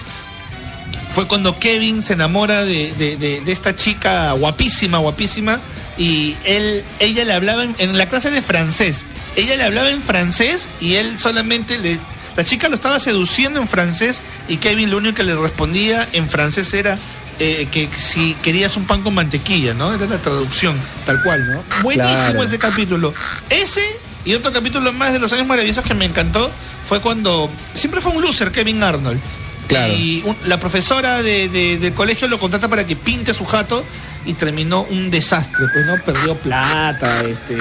fue cuando Kevin se enamora de, de- de- de esta chica guapísima, guapísima, y él, ella le hablaba en, en la clase de francés. Ella le hablaba en francés y él solamente le. La chica lo estaba seduciendo en francés y Kevin lo único que le respondía en francés era eh, que si querías un pan con mantequilla, ¿no? Era la traducción, tal cual, ¿no? Buenísimo Claro. ese capítulo. Ese y otro capítulo más de los años maravillosos que me encantó fue cuando siempre fue un loser Kevin Arnold. Claro. Y un- la profesora de- de- del colegio lo contrata para que pinte su jato y terminó un desastre, pues, ¿no? Perdió plata, este,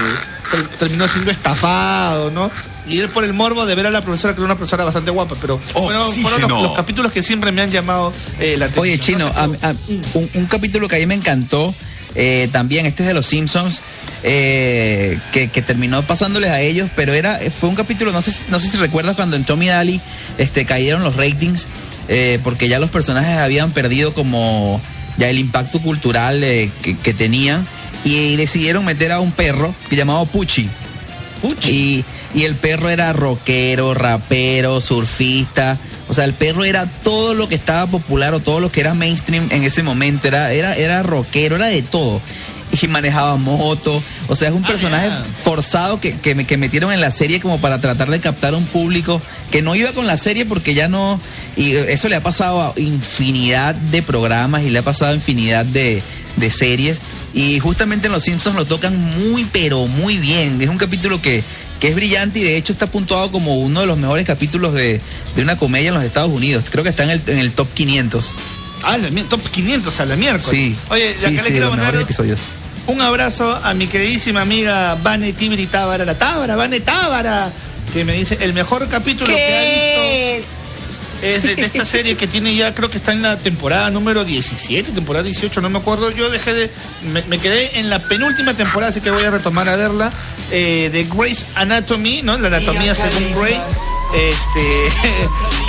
ter- terminó siendo estafado, ¿no? Y él por el morbo de ver a la profesora, que era una profesora bastante guapa, pero fueron, fueron los, los capítulos que siempre me han llamado eh, la atención. Oye, Chino, a- a- un, un capítulo que a mí me encantó, eh, también, este es de los Simpsons, eh, que, que terminó pasándoles a ellos, pero era fue un capítulo, no sé, si- no sé si recuerdas cuando en Tommy Daly este, cayeron los ratings, eh, porque ya los personajes habían perdido como ya el impacto cultural eh, que, que tenían, y, decidieron meter a un perro que llamado Pucci. Y, y el perro era rockero, rapero, surfista. O sea, el perro era todo lo que estaba popular o todo lo que era mainstream en ese momento. Era, era, era rockero, era de todo. Y manejaba moto. O sea, es un personaje forzado que, que, que metieron en la serie como para tratar de captar un público que no iba con la serie porque ya no. Y eso le ha pasado a infinidad de programas y le ha pasado a infinidad de, de series. Y justamente en Los Simpsons lo tocan muy, pero muy bien. Es un capítulo que, que es brillante y de hecho está puntuado como uno de los mejores capítulos de, de una comedia en los Estados Unidos. Creo que está en el, en el top 500. Ah, la top 500 a la miércoles. Sí. Oye, sí, acá le sí, de quiero mandar un abrazo a mi queridísima amiga Vane Tibri Tábara, la Tábara, Vane Tábara, que me dice el mejor capítulo que ha visto es de, esta serie que tiene ya, creo que está en la temporada número 17, temporada 18, no me acuerdo. Yo dejé de. Me, quedé en la penúltima temporada, así que voy a retomar a verla. eh, de Grey's Anatomy, ¿no? La anatomía según Grey. Este,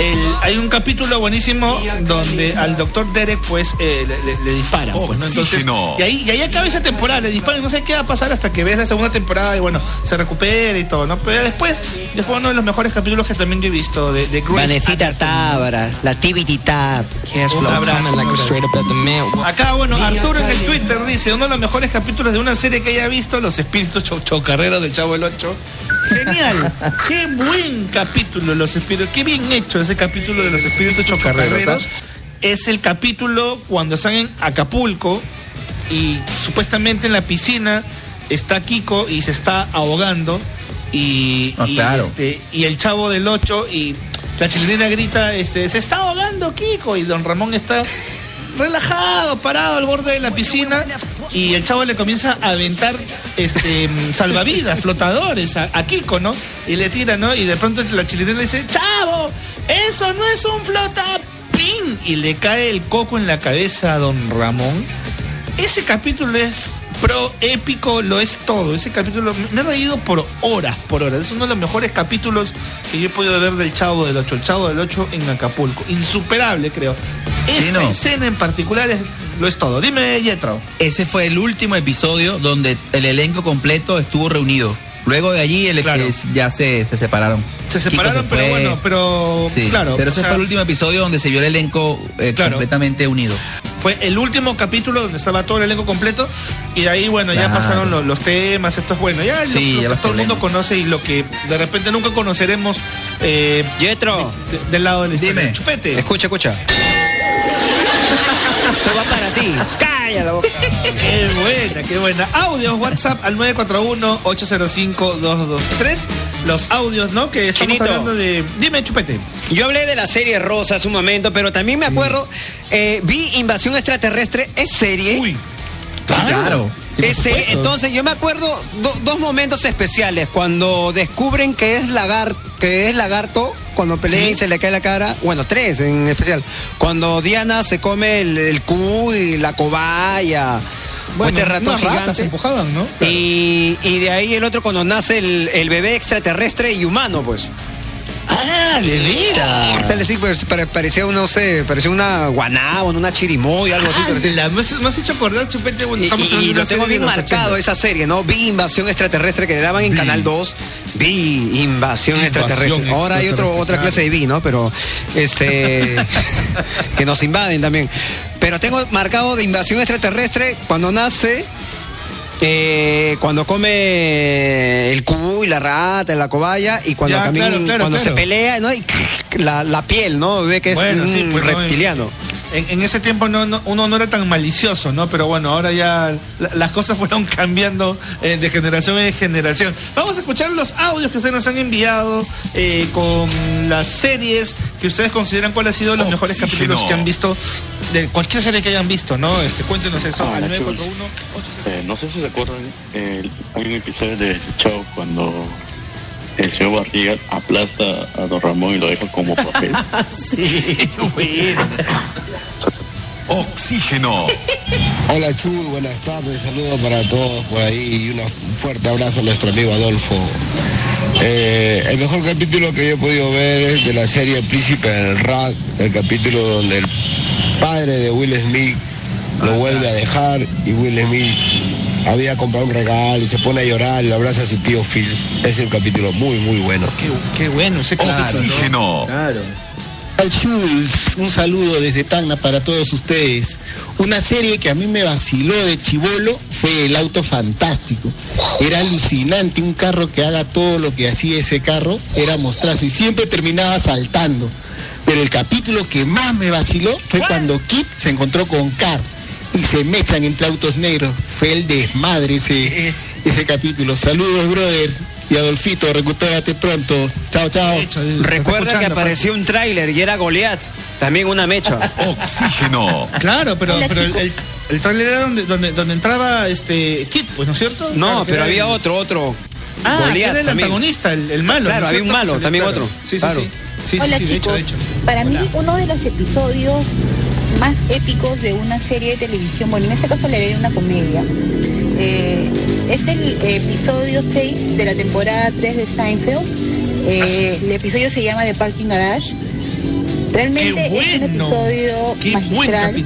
[LAUGHS] el- hay un capítulo buenísimo donde al doctor Derek, pues, eh, le, le- le disparan. pues, ¿no? Entonces, Oxígeno. y ahí, y ahí acaba esa temporada, le disparan, y no sé qué va a pasar hasta que ves la segunda temporada y bueno, se recupera y todo, ¿no? Pero después, ya fue uno de los mejores capítulos que también yo he visto de, de Vanecita Tábara, la Tibity Tab. Un abrazo. Acá, bueno, Arturo en el Twitter dice, uno de los mejores capítulos de una serie que haya visto, Los Espíritus cho- Chocarreros del Chavo del Ocho. Genial, qué buen capítulo, Los Espíritus, qué bien hecho ese capítulo de Los Espíritus Chocarreros. Es el capítulo cuando están en Acapulco y supuestamente en la piscina está Kiko y se está ahogando y, Ah, y, claro. este, y el chavo del 8 y la chilenera grita, este, se está ahogando Kiko y don Ramón está relajado, parado al borde de la piscina y el chavo le comienza a aventar este [LAUGHS] salvavidas, flotadores a, Kiko, ¿no? Y le tira, ¿no? Y de pronto la chilenera le dice, chavo, eso no es un flotapín y le cae el coco en la cabeza a don Ramón. Ese capítulo es pro épico, lo es todo. Ese capítulo me- he reído por horas, por horas. Es uno de los mejores capítulos que yo he podido ver del Chavo del 8, el Chavo del 8 en Acapulco. Insuperable, creo. Esa Chino. escena en particular es, lo es todo. Dime, Yetro. Ese fue el último episodio donde el elenco completo estuvo reunido. Luego de allí el, Claro. es- ya se, se separaron. Se separaron, pero fue. bueno, pero Sí, claro. pero ese sea, fue el último episodio donde se vio el elenco eh, Claro. completamente unido. Fue el último capítulo donde estaba todo el elenco completo y de ahí, bueno, ya pasaron lo- los, temas, esto es bueno, ya, lo- Sí, lo, ya que los todo el mundo conoce y lo que de repente nunca conoceremos eh, Yetro, de- del lado del Dime. Chupete. escucha, escucha. Eso va para ti. Calla la boca. Qué buena, qué buena. Audios, WhatsApp al 941-805-223. Los audios, ¿no? Que estamos Chinito. hablando de. Dime, Chupete. Yo hablé de la serie Rosa hace un momento, pero también me acuerdo, eh, vi Invasión Extraterrestre, es serie. Uy, Claro. Sí. Entonces, yo me acuerdo do- dos momentos especiales. Cuando descubren que es, lagar, que es lagarto, cuando y se le cae la cara. Bueno, tres en especial. Cuando Diana se come el, el cu y la cobaya. Bueno, este ratón unas ratas gigante. empujaban, ¿no? Y, y de ahí el otro cuando nace el, el bebé extraterrestre y humano, pues. Ah, de veras. Sale así, pues, pare- parecía, no sé, parecía una guanábana, una chirimoy, algo así. Ah, me, has, hecho acordar, Chupete. bueno, Y, lo tengo bien marcado 80. esa serie, ¿no? Vi Invasión Extraterrestre que le daban en. Canal 2. Vi Invasión, Invasión Extraterrestre. Ahora hay otro, otra clase de vi, ¿no? Pero este [LAUGHS] que nos invaden también. Pero tengo marcado de Invasión Extraterrestre cuando nace. Eh, cuando come el cubo y la rata, la cobaya, y cuando Ya, también claro, claro, cuando claro. se pelea, ¿no? Y [LAUGHS] la, la piel, ¿no? Ve que es Bueno, un sí, pues, ¿no? En, en ese tiempo no, no- uno no era tan malicioso, ¿no? Pero bueno, ahora ya la- las cosas [LAUGHS] fueron cambiando eh, de generación en generación. Vamos a escuchar los audios que ustedes nos han enviado eh, con las series que ustedes consideran cuáles han sido los mejores capítulos que han visto de cualquier serie que hayan visto, ¿no? Este, cuéntenos eso Ah, al la 941 Eh, no sé si se acuerdan, eh, hay un episodio de Show cuando el señor Barriga aplasta a Don Ramón y lo deja como papel. [LAUGHS] Sí, bueno. Oxígeno. Hola Chul, buenas tardes, saludos para todos por ahí y una- un fuerte abrazo a nuestro amigo Adolfo. Eh, el mejor capítulo que yo he podido ver es de la serie Príncipe del Rock, el capítulo donde el padre de Will Smith lo vuelve a dejar y Will Smith había comprado un regalo y se pone a llorar y le abraza a su tío Phil. Es un capítulo muy, muy bueno. Qué, qué bueno ese capítulo. Oxígeno. Claro. Al Schulz, un saludo desde Tacna para todos ustedes. Una serie que a mí me vaciló de chivolo fue El Auto Fantástico. Era alucinante, un carro que haga todo lo que hacía ese carro, era mostrazo y siempre terminaba saltando. Pero el capítulo que más me vaciló fue cuando Kit se encontró con Car y se mechan entre autos negros. Fue el desmadre ese, ese capítulo. Saludos, brother. Y Adolfito, recupérate pronto. Chao, chao. Recuerda que apareció un tráiler y era Goliat, también una mecha. [LAUGHS] Oxígeno. Claro, pero, el, chicos. el, el tráiler era donde, donde, donde entraba este Kit, pues, ¿no es cierto? No, Claro, pero había el- otro, otro. Ah, que Goliat era el también. antagonista, el, el malo. Claro, ¿no es había un malo, también claro. otro. Sí, sí, Claro. sí. Sí, sí, Hola sí, de hecho, chicos, de hecho. para mí uno de los episodios más épicos de una serie de televisión, bueno, en este caso le haré una comedia, eh, es el episodio 6 de la temporada 3 de Seinfeld. Eh, el episodio se llama The Parking Garage. Realmente es un episodio Qué magistral.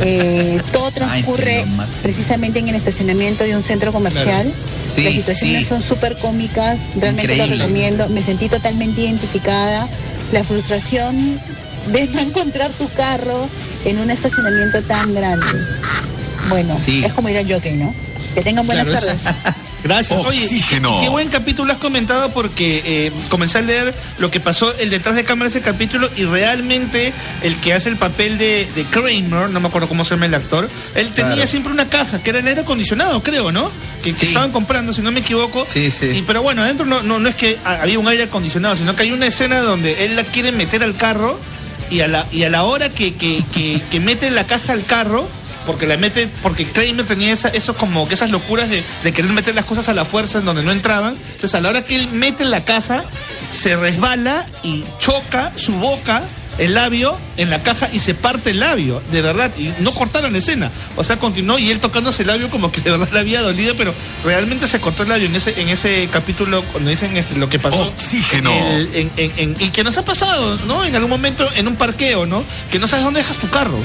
Eh, todo transcurre precisamente en el estacionamiento de un centro comercial. Sí, Las situaciones sí. son súper cómicas, realmente Increíble. lo recomiendo. Me sentí totalmente identificada. La frustración de no encontrar tu carro en un estacionamiento tan grande. Bueno, Sí. es como ir al jockey, ¿no? Que tengan buenas Claro, tardes. [LAUGHS] Gracias. Oye, Oxígeno. qué, qué buen capítulo has comentado porque eh, comencé a leer lo que pasó el detrás de cámara de ese capítulo y realmente el que hace el papel de, de Kramer, no me acuerdo cómo se llama el actor, él tenía Claro. siempre una caja que era el aire acondicionado, creo, ¿no? Que, que estaban comprando, si no me equivoco. Sí, sí. Y, pero bueno, adentro no, no, no es que ha- había un aire acondicionado, sino que hay una escena donde él la quiere meter al carro y a la, y a la hora que, que, que, la caja al carro, porque la mete, porque Kramer tenía esa, eso como que esas locuras de, de querer meter las cosas a la fuerza en donde no entraban. Entonces a la hora que él mete la caja, se resbala y choca su boca el labio en la caja y se parte el labio, de verdad, y no cortaron la escena. O sea, continuó y él tocándose el labio como que de verdad le había dolido, pero realmente se cortó el labio en ese, en ese capítulo cuando dicen este, lo que pasó. Oxígeno. en el- en- en- en- y que nos ha pasado, ¿no? En algún momento en un parqueo, ¿no? Que no sabes dónde dejas tu carro.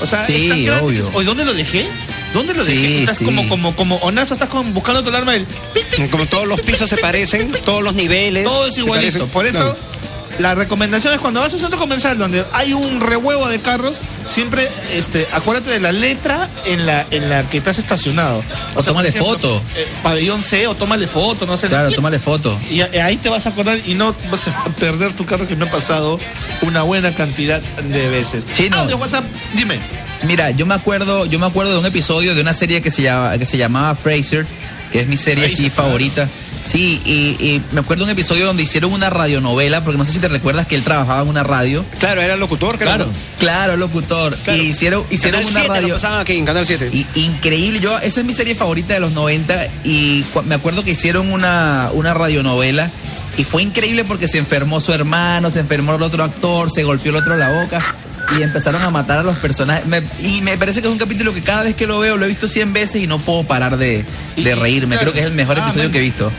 O sea, Sí, es que obvio. ¿dónde lo dejé? ¿Dónde lo Sí, dejé? Estás sí. como, como, como Onazo, estás como buscando tu alarma del Como todos los pisos se parecen, todos los niveles. todo es igualito. Por eso. La recomendación es cuando vas a un centro comercial donde hay un rehuevo de carros, siempre este, acuérdate de la letra en la, en la que estás estacionado. O tómale por ejemplo, foto. eh, pabellón C o tómale foto, no sé. Claro, Y- tómale foto. Y ahí te vas a acordar y no vas a perder tu carro que me ha pasado una buena cantidad de veces. Chino. Audio, WhatsApp, dime. Mira, yo me acuerdo, yo me acuerdo de un episodio de una serie que se llama, que se llamaba Fraser, que es mi serie así favorita. Sí, y, y me acuerdo de un episodio donde hicieron una radionovela, porque no sé si te recuerdas que él trabajaba en una radio. Claro, era locutor, creo. Claro, claro, locutor. Y hicieron, hicieron Canal una 7 lo radio. pasaban aquí en Canal 7. Y- increíble, yo, esa es mi serie favorita de los 90 y me acuerdo que hicieron una, una radionovela y fue increíble porque se enfermó su hermano, se enfermó el otro actor, se golpeó el otro la boca y empezaron a matar a los personajes. Me- y me parece que es un capítulo que cada vez que lo veo lo he visto 100 veces y no puedo parar de, de reírme. claro. Creo que es el mejor Ah, episodio man. que he visto.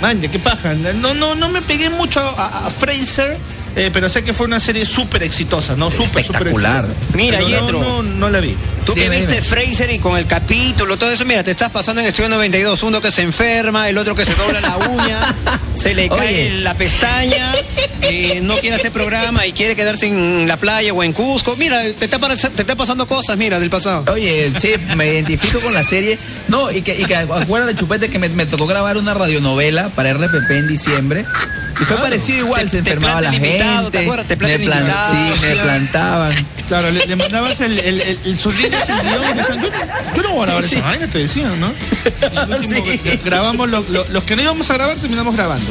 Man, qué paja. No, no, no me pegué mucho a, a Fraser, eh, pero sé que fue una serie súper exitosa, ¿no? Súper, súper Espectacular. exitosa. Mira, no, Yetro. No, no la vi. Tú que viste dime. Fraser y con el capítulo, todo eso, mira, te estás pasando en Estudio 92, uno que se enferma, el otro que se dobla la uña, [LAUGHS] se le cae Oye. la pestaña, eh, no quiere hacer programa y quiere quedarse en la playa o en Cusco. Mira, te está, te está pasando cosas, mira, del pasado. Oye, sí, me identifico con la serie. No, y que, y que acuérdate, Chupete, que me, me tocó grabar una radionovela para RPP en diciembre. Y fue parecido igual, se te enfermaba la gente. ¿Te acuerdas? Te me plan- invitado, Sí, me sí. plantaban. Claro, le, le mandabas el, el, el, el- video y decían, yo, yo no voy a grabar esa vaina, te decían, ¿no? [LAUGHS] Gra- [LAUGHS] Grabamos lo- lo- los que no íbamos a grabar, terminamos grabando.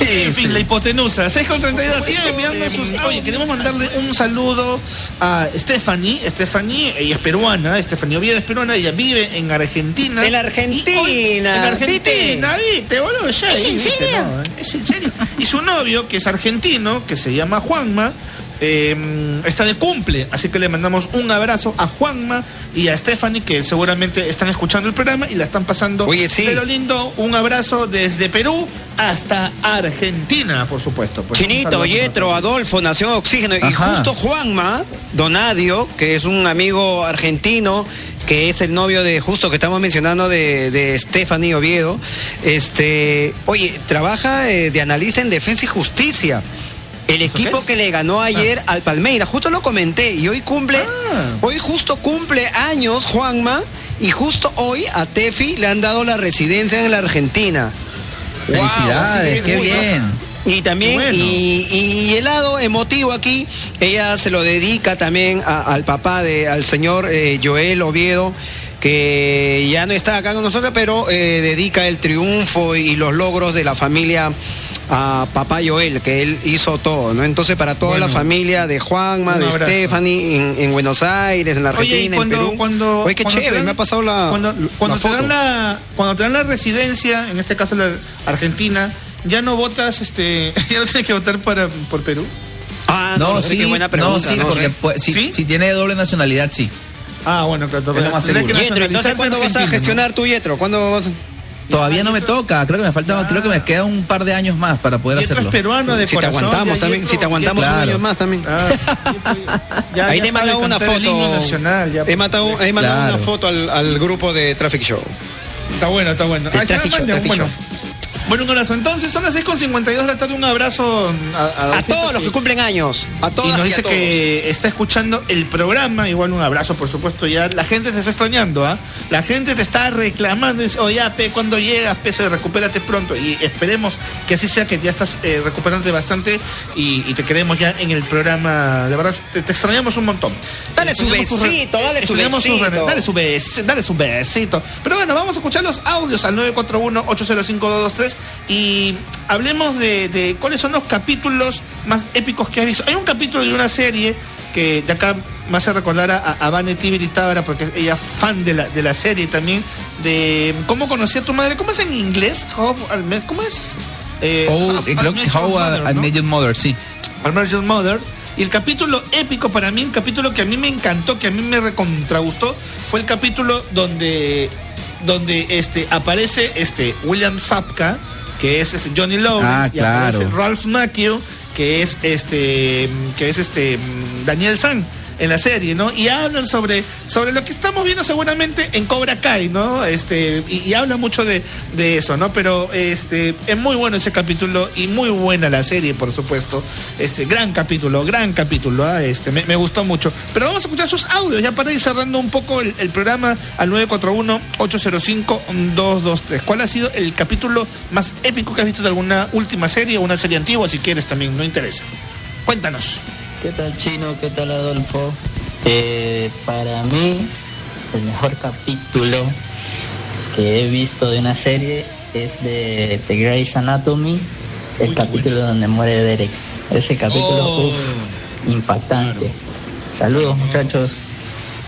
en fin, la hipotenusa. 6 con 32, siguen enviando sus. Oye, queremos mandarle un saludo a Stephanie. Stephanie, ella es peruana, Stephanie Oviedo es peruana, ella vive en Argentina. En la Argentina. Hoy- en Argentina, viste, boludo, ya ¿Es en serio? no, ¿eh? Es en serio. Y su novio, que es argentino, que se llama Juanma, eh, está de cumple. Así que le mandamos un abrazo a Juanma y a Stephanie, que seguramente están escuchando el programa y la están pasando. Oye, sí. Pero lindo, un abrazo desde Perú hasta Argentina, por supuesto. Pues, Chinito. Yetro, Adolfo, Nación Oxígeno. Y justo Juanma Donadio, que es un amigo argentino, que es el novio de justo que estamos mencionando de, de Stephanie Oviedo, este, oye, trabaja eh, de analista en defensa y justicia. El equipo que le ganó ayer al Palmeiras, justo lo comenté, y hoy cumple, hoy justo cumple años Juanma, y justo hoy a Tefi le han dado la residencia en la Argentina. Felicidades, qué bien. y también, y, y el lado emotivo aquí, ella se lo dedica también a- al papá de, al señor eh, Joel Oviedo, que ya no está acá con nosotros, pero eh, dedica el triunfo y los logros de la familia a papá Joel, que él hizo todo, ¿no? Entonces, para toda Bueno. la familia de Juanma, de. Stephanie, en, en Buenos Aires, en la Oye, y Argentina, cuando, en Perú. cuando, Oye, qué cuando te chévere, dan- me ha pasado la, cuando, cuando la te dan la cuando te dan la residencia, en este caso la Argentina, ya no votas, este, [LAUGHS] ya no tienes que votar para por Perú. Ah, No, no, sí, qué buena no, pregunta. sí, no porque sé. pues, si, si tiene doble nacionalidad, sí. Ah, bueno, claro. Es lo más seguro. Yetro, entonces, ¿cuándo vas a gestionar tu Yetro? ¿Cuándo vas a...? Todavía no me toca, creo que me falta, creo que me queda un par de años más para poder Yetro hacerlo. es peruano de Si te aguantamos también, Yetro- si te aguantamos Yetro- un Claro. año más también. Ah, [LAUGHS] ya- ahí ya le he mandado una foto. nacional, ya, he mandado, he mandado Claro. una foto al, al grupo de Traffic Show. Está bueno, está bueno. El Traffic Show, mande, Traffic bueno. Show. Bueno, un abrazo. Entonces, son las 6.52 de la tarde. Un abrazo a, A todos los que cumplen años. A Y todas nos y, dice a todos. que está escuchando el programa. Igual un abrazo, por supuesto. Ya la gente te está extrañando, ¿ah? La gente te está reclamando. Dice, oye, Pe, cuando llegas, peso, recupérate pronto. Y esperemos que así sea, que ya estás eh, recuperándote bastante y, y te queremos ya en el programa. De verdad, te, te extrañamos un montón. Dale su besito, dale su besito. Dale su besito, dale su besito. Pero bueno, vamos a escuchar los audios al 941-805-223 y hablemos de, de cuáles son los capítulos más épicos que has visto. Hay un capítulo de una serie que de acá me hace recordar a, a Tábara, porque ella es fan de la, de la serie también, de cómo conocí a tu madre. ¿Cómo es en inglés? How ¿Cómo es? Eh, Oh, How I creo Met que Your How Mother, I ¿no? Met Your Mother, sí. I Met Your Mother. Y el capítulo épico para mí, el capítulo que a mí me encantó, que a mí me recontragustó, fue el capítulo donde, donde este, aparece este, William Sapka, que es este, Johnny Lawrence, Ah, y aparece. Ralph Macchio, que es este, que es este Daniel San en la serie, ¿no? Y hablan sobre, sobre lo que estamos viendo seguramente en Cobra Kai, ¿no? Este, y, y habla mucho de, de eso, ¿no? Pero este, es muy bueno ese capítulo y muy buena la serie, por supuesto. Este, gran capítulo, gran capítulo, ¿ah? este, me, me gustó mucho. Pero vamos a escuchar sus audios, ya para ir cerrando un poco el, el programa al 941-805-223. ¿Cuál ha sido el capítulo más épico que has visto de alguna última serie o una serie antigua, si quieres también, no interesa? Cuéntanos. ¿Qué tal Chino? ¿Qué tal Adolfo? Eh, para mí, el mejor capítulo que he visto de una serie es de, de Grey's Anatomy, el capítulo donde muere Derek. Ese capítulo, uf, impactante. Saludos muchachos.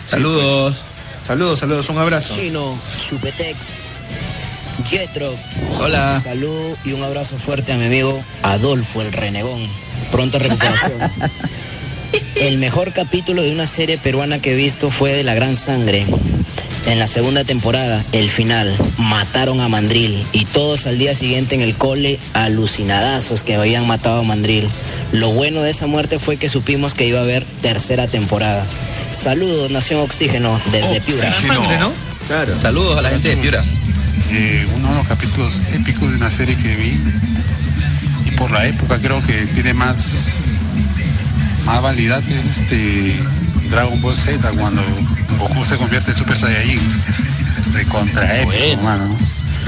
Saludos. Saludos, saludos, un abrazo. Chino, Chupetex, Jetro. Hola. Salud y un abrazo fuerte a mi amigo Adolfo el Renegón. Pronta recuperación. El mejor capítulo de una serie peruana que he visto fue de La Gran Sangre. En la segunda temporada, el final, mataron a Mandril y todos al día siguiente en el cole alucinadazos que habían matado a Mandril. Lo bueno de esa muerte fue que supimos que iba a haber tercera temporada. Saludos, Nación Oxígeno, desde Piura. Claro. Saludos a la gente de Piura. Eh, uno de los capítulos épicos de una serie que vi por la época creo que tiene más más validad es este Dragon Ball Z cuando Goku se convierte en Super Saiyajin recontra épico hermano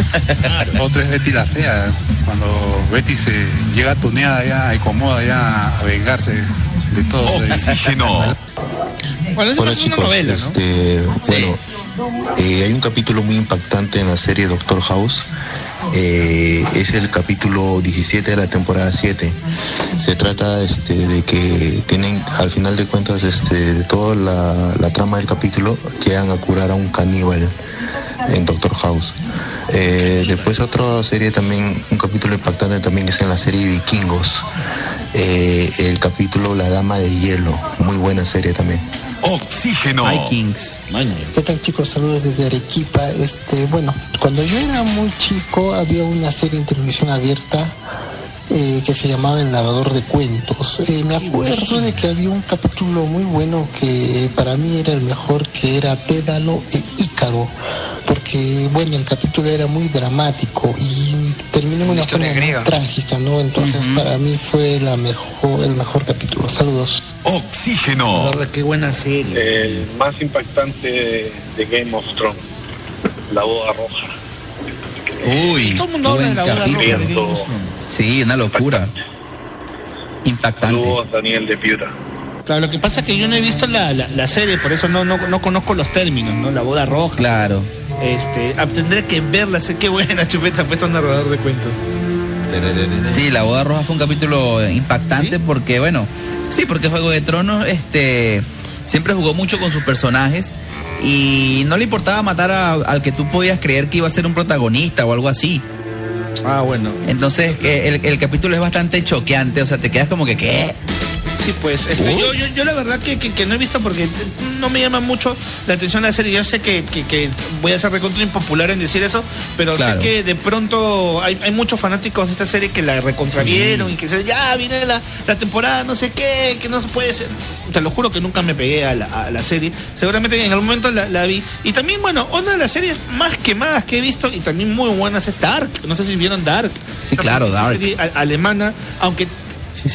[LAUGHS] otro es Betty la fea cuando Betty se llega tuneada ya y cómoda ya a vengarse de todo Oxígeno. Bueno, eso una novela, ¿no? este, bueno, eh, hay un capítulo muy impactante en la serie Doctor House. Eh, es el capítulo 17 de la temporada 7. Se trata este, de que tienen, al final de cuentas, este, toda la, la trama del capítulo, llegan a curar a un caníbal en Doctor House. Eh, después otra serie también, un capítulo impactante también es en la serie Vikingos. Eh, el capítulo La Dama de Hielo, muy buena serie también. Oxígeno. Vikings. ¿Qué tal chicos? Saludos desde Arequipa. Este, bueno, cuando yo era muy chico había una serie en televisión abierta eh, que se llamaba El narrador de cuentos. Eh, me acuerdo de que había un capítulo muy bueno que para mí era el mejor, que era Pédalo e Ícaro, porque bueno, el capítulo era muy dramático y terminó en una forma muy trágica, ¿no? Entonces para mí fue la mejor, el mejor capítulo. Saludos. Oxígeno. Qué buena serie. El más impactante de Game of Thrones, la boda roja. Uy, Todo el mundo habla de la boda roja de Game of Thrones. Sí, una locura. Impactante. Saludos Daniel de Piura. Claro, lo que pasa es que yo no he visto la, la- la serie, por eso no, no, no conozco los términos, ¿no? La boda roja. Claro. Este, ah, tendré que verla, sé qué buena [LAUGHS] chupeta, pues un narrador de cuentos. Sí, la boda roja fue un capítulo impactante porque, bueno, sí, porque Juego de Tronos este, siempre jugó mucho con sus personajes y no le importaba matar a- al que tú podías creer que iba a ser un protagonista o algo así. Ah, bueno. Entonces, que el, el capítulo es bastante choqueante, o sea, te quedas como que, ¿qué? Sí, pues, este, yo, yo, yo la verdad que, que- que no he visto porque no me llama mucho la atención la serie. Yo sé que, que- voy a ser recontra impopular en decir eso, pero Claro. sé que de pronto hay, hay muchos fanáticos de esta serie que la recontravieron y que dicen, ya viene la, la temporada, no sé qué, que no se puede ser. Te lo juro que nunca me pegué a la, a la serie. Seguramente en algún momento la, la vi. Y también, bueno, una de las series más quemadas que he visto y también muy buenas es Dark. No sé si vieron Dark. Sí, claro, esta Dark. serie alemana, aunque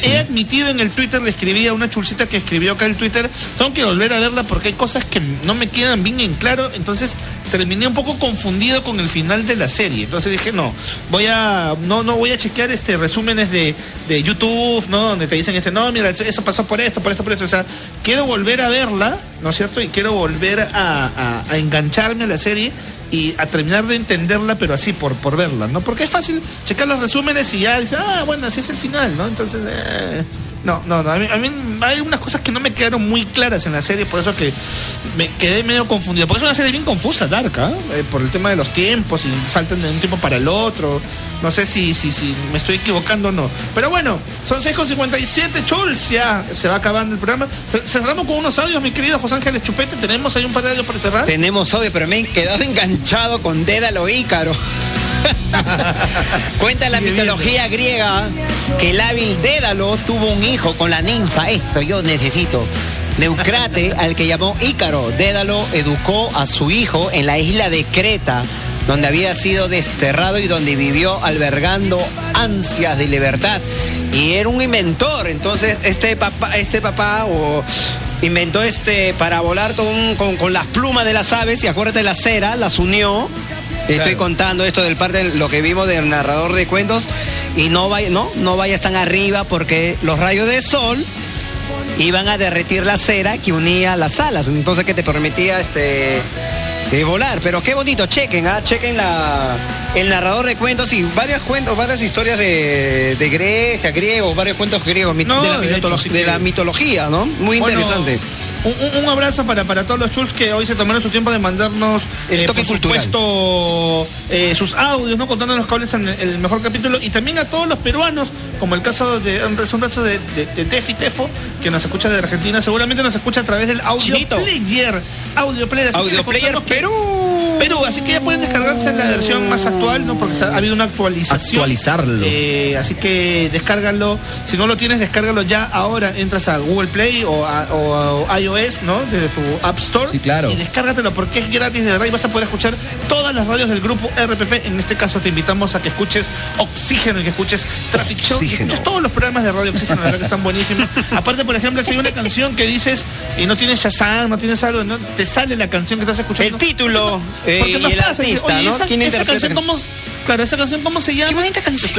He admitido en el Twitter, le escribí a una chulcita que escribió acá el Twitter, tengo que volver a verla porque hay cosas que no me quedan bien en claro, entonces terminé un poco confundido con el final de la serie. Entonces dije, no, voy a, no, no voy a chequear este resúmenes de, de YouTube, ¿no? Donde te dicen ese, no, mira, eso pasó por esto, por esto, por esto. O sea, quiero volver a verla, ¿no es cierto? Y quiero volver a engancharme a la serie y a terminar de entenderla, pero así por, por verla, ¿no? Porque es fácil checar los resúmenes y ya dices, ah, bueno, así es el final, ¿no? Entonces, eh, No, no, no. A mí, hay unas cosas que no me quedaron muy claras en la serie, por eso que me quedé medio confundido. Porque es una serie bien confusa, Dark, ¿ah? Eh, por el tema de los tiempos y saltan de un tiempo para el otro. No sé si, si, si me estoy equivocando o no. Pero bueno, son 6.57, Chuls, ya se va acabando el programa. Ce- Cerramos con unos audios, mi querido José Ángeles Chupete. Tenemos ahí un par de audios para cerrar. Tenemos audio, pero me he quedado enganchado con Dédalo Ícaro. [LAUGHS] Cuenta la mitología griega que el hábil Dédalo tuvo un hijo con la ninfa, eso yo necesito. Neucrate, al que llamó Ícaro. Dédalo educó a su hijo en la isla de Creta, donde había sido desterrado y donde vivió albergando ansias de libertad. Y era un inventor, entonces este papá, este papá o inventó este para volar con, con- con las plumas de las aves y acuérdate la cera, las unió. Estoy contando esto del parte de lo que vimos del narrador de cuentos y no vaya, no, no vayas tan arriba porque los rayos de sol iban a derretir la cera que unía las alas, entonces que te permitía este eh, volar. Pero qué bonito, chequen, ah, chequen la, el narrador de cuentos y varios cuentos, varias historias de, de Grecia, griegos, varios cuentos griegos No, de, la de hecho, mitolo- sí de que- la mitología, ¿no? Muy Bueno, interesante. Un, abrazo para, para todos los chuls que hoy se tomaron su tiempo de mandarnos El eh, toque por cultural. supuesto eh, sus audios, ¿no? Contándonos cuál es el, el mejor capítulo. Y también a todos los peruanos, como el caso de un caso de, de, de Tefi Tefo, que nos escucha de Argentina, seguramente nos escucha a través del audio Chinito. player. Audio player. Así Audio player Perú. Perú, así que ya pueden descargarse la versión más actual, ¿no? Porque ha ha habido una actualización. Actualizarlo. Eh, así que descárgalo. Si no lo tienes, descárgalo ya ahora. Entras a Google Play o a, o a iOS, ¿no? Desde tu App Store. Sí, claro. Y descárgatelo porque es gratis de verdad y vas a poder escuchar todas las radios del grupo RPP. En este caso te invitamos a que escuches Oxígeno y que escuches Traffic Show. Y que escuches todos los programas de Radio Oxígeno, la verdad que están buenísimos. Aparte, por ejemplo, si hay una canción que dices y no tienes Shazam, no tienes algo, ¿no? te sale la canción que estás escuchando. El título eh, Porque y nos el artista, "Oye, ¿no? Esa, ¿Quién esa interpreta? canción, ¿cómo, claro, esa canción, ¿cómo se llama? Qué bonita canción.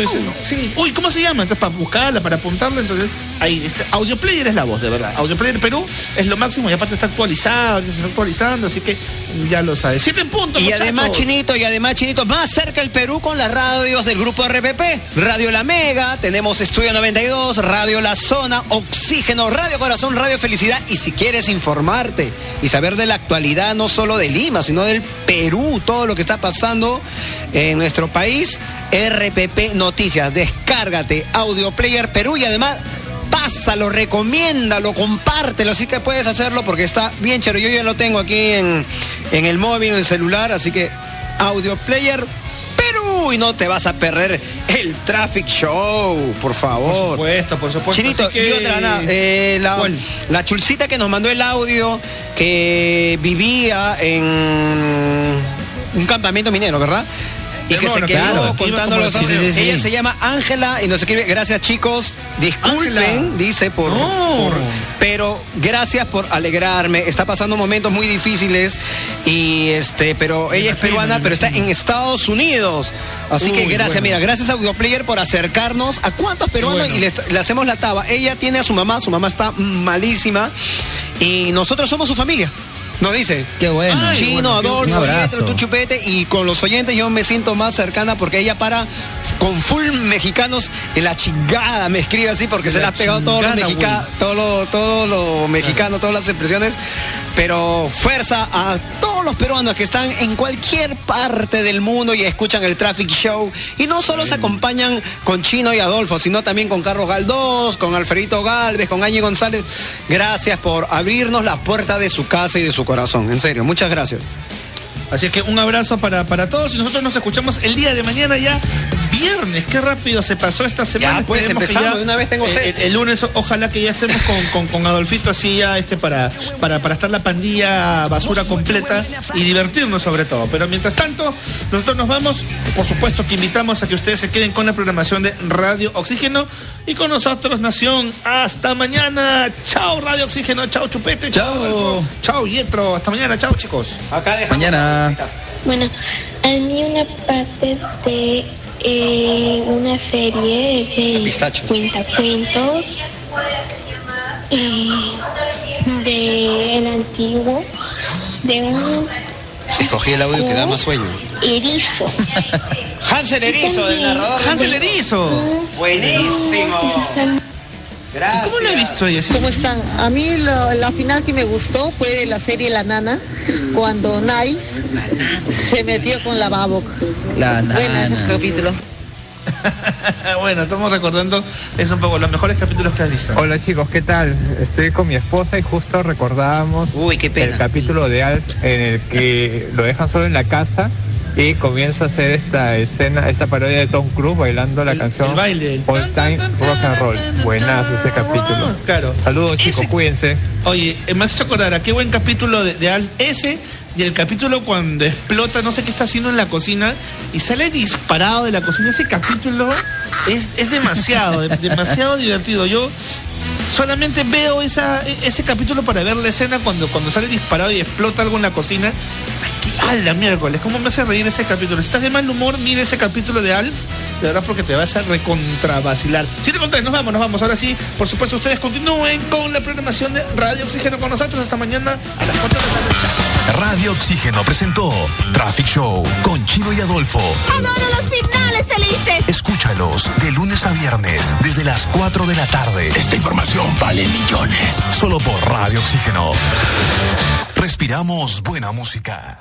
sí. Uy, ¿cómo se llama? Entonces, para buscarla, para apuntarla, entonces, ahí, este, Audio Player es la voz, de verdad. Audio Player Perú es lo máximo y aparte está actualizado, ya se está actualizando, así que ya lo sabes. Siete puntos, Y muchachos. además, Chinito, y además, Chinito, más cerca el Perú con las radios del grupo RPP. Radio La Mega, tenemos Estudio 92, Radio La Zona, Oxígeno, Radio Corazón, Radio Felicidad. Y si quieres informarte y saber de la actualidad, no solo de Lima, sino del Perú, todo lo que está pasando en nuestro país, RPP Noticias. Descárgate Audio Player Perú y además pásalo, recomiéndalo, compártelo, así que puedes hacerlo porque está bien chévere. Yo ya lo tengo aquí en, en el móvil, en el celular, así que audio player Perú y no te vas a perder el Traffic Show, por favor. Por supuesto, por supuesto. Chinito, que- y otra, nada, eh, la, ¿Cuál? la chulcita que nos mandó el audio que vivía en un campamento minero, ¿verdad? Y que se quedó claro, contando los audios. decir, sí, sí, Ella se llama Ángela y nos escribe, gracias chicos, disculpen, dice por, por- pero gracias por alegrarme. Está pasando momentos muy difíciles y este, pero ella es peruana, pero está en Estados Unidos. Así que gracias, bueno. mira, gracias a Audioplayer por acercarnos a cuántos peruanos bueno. y le, le hacemos la taba. Ella tiene a su mamá, su mamá está malísima y nosotros somos su familia. Nos dice. Qué bueno. Ay, Chino, bueno, Adolfo. Yetro, tu chupete y con los oyentes yo me siento más cercana porque ella para con full mexicanos en la chingada me escribe así porque se La le ha pegado todos los mexicanos, todo lo, todo lo mexicano, todas las expresiones, pero fuerza a todos los peruanos que están en cualquier parte del mundo y escuchan el Traffic Show y no solo se acompañan con Chino y Adolfo, sino también con Carlos Galdós, con Alfredito Galvez, con Añi González. Gracias por abrirnos la puerta de su casa y de su corazón, en serio, muchas gracias. Así que un abrazo para, para todos y nosotros nos escuchamos el día de mañana ya. Viernes, qué rápido se pasó esta semana. pues, Esperemos de una vez tengo eh, sed. El, el lunes, ojalá que ya estemos con, con, con Adolfito así ya este para, para, para estar la pandilla basura completa y divertirnos sobre todo. Pero mientras tanto, nosotros nos vamos. Por supuesto que invitamos a que ustedes se queden con la programación de Radio Oxígeno y con nosotros, Nación. Hasta mañana. Chao, Radio Oxígeno. Chao, Chupete. Chao, Adolfo. Chao, Yetro. Hasta mañana. Chao, chicos. Acá Mañana. Bueno, a mí una parte de eh, una serie de cuentacuentos eh, de el antiguo de un Escogí el audio que da más sueño. erizo. [LAUGHS] Hansel Erizo, del narrador. Hansel Erizo. Buenísimo. ¿Cómo lo he visto ella? ¿Cómo están? A mí lo- la final que me gustó fue de la serie La Nana, cuando Niles se metió con la Babok. La nana. capítulo. [LAUGHS] bueno, estamos recordando, es un poco los mejores capítulos que has visto. Hola chicos, ¿qué tal? Estoy con mi esposa y justo recordábamos el capítulo de Alf en el que lo dejan solo en la casa y comienza a hacer esta escena, esta parodia de Tom Cruise bailando la canción el baile, All Time Rock and Roll. Buenazo ese capítulo. Claro. Saludos chicos, cuídense. Oye, eh, me has hecho acordar a qué buen capítulo de, de Alf ese y el capítulo cuando explota, no sé qué está haciendo en la cocina y sale disparado de la cocina. Ese capítulo es, es demasiado, de- demasiado divertido. Yo solamente veo esa, e- ese capítulo para ver la escena cuando, cuando sale disparado y explota algo en la cocina. Ay, qué- ¡A la miércoles! ¿Cómo me hace reír ese capítulo? Si estás de mal humor, mira ese capítulo de Alf. De verdad, porque te vas a recontravacilar. Siete con tres, nos vamos, nos vamos. Ahora sí, por supuesto, ustedes continúen con la programación de Radio Oxígeno con nosotros hasta mañana a las 4 de la tarde. Radio Oxígeno presentó Traffic Show con Chino y Adolfo. Adoro los finales felices. Escúchalos de lunes a viernes desde las 4 de la tarde. Esta información vale millones. Solo por Radio Oxígeno. Respiramos buena música.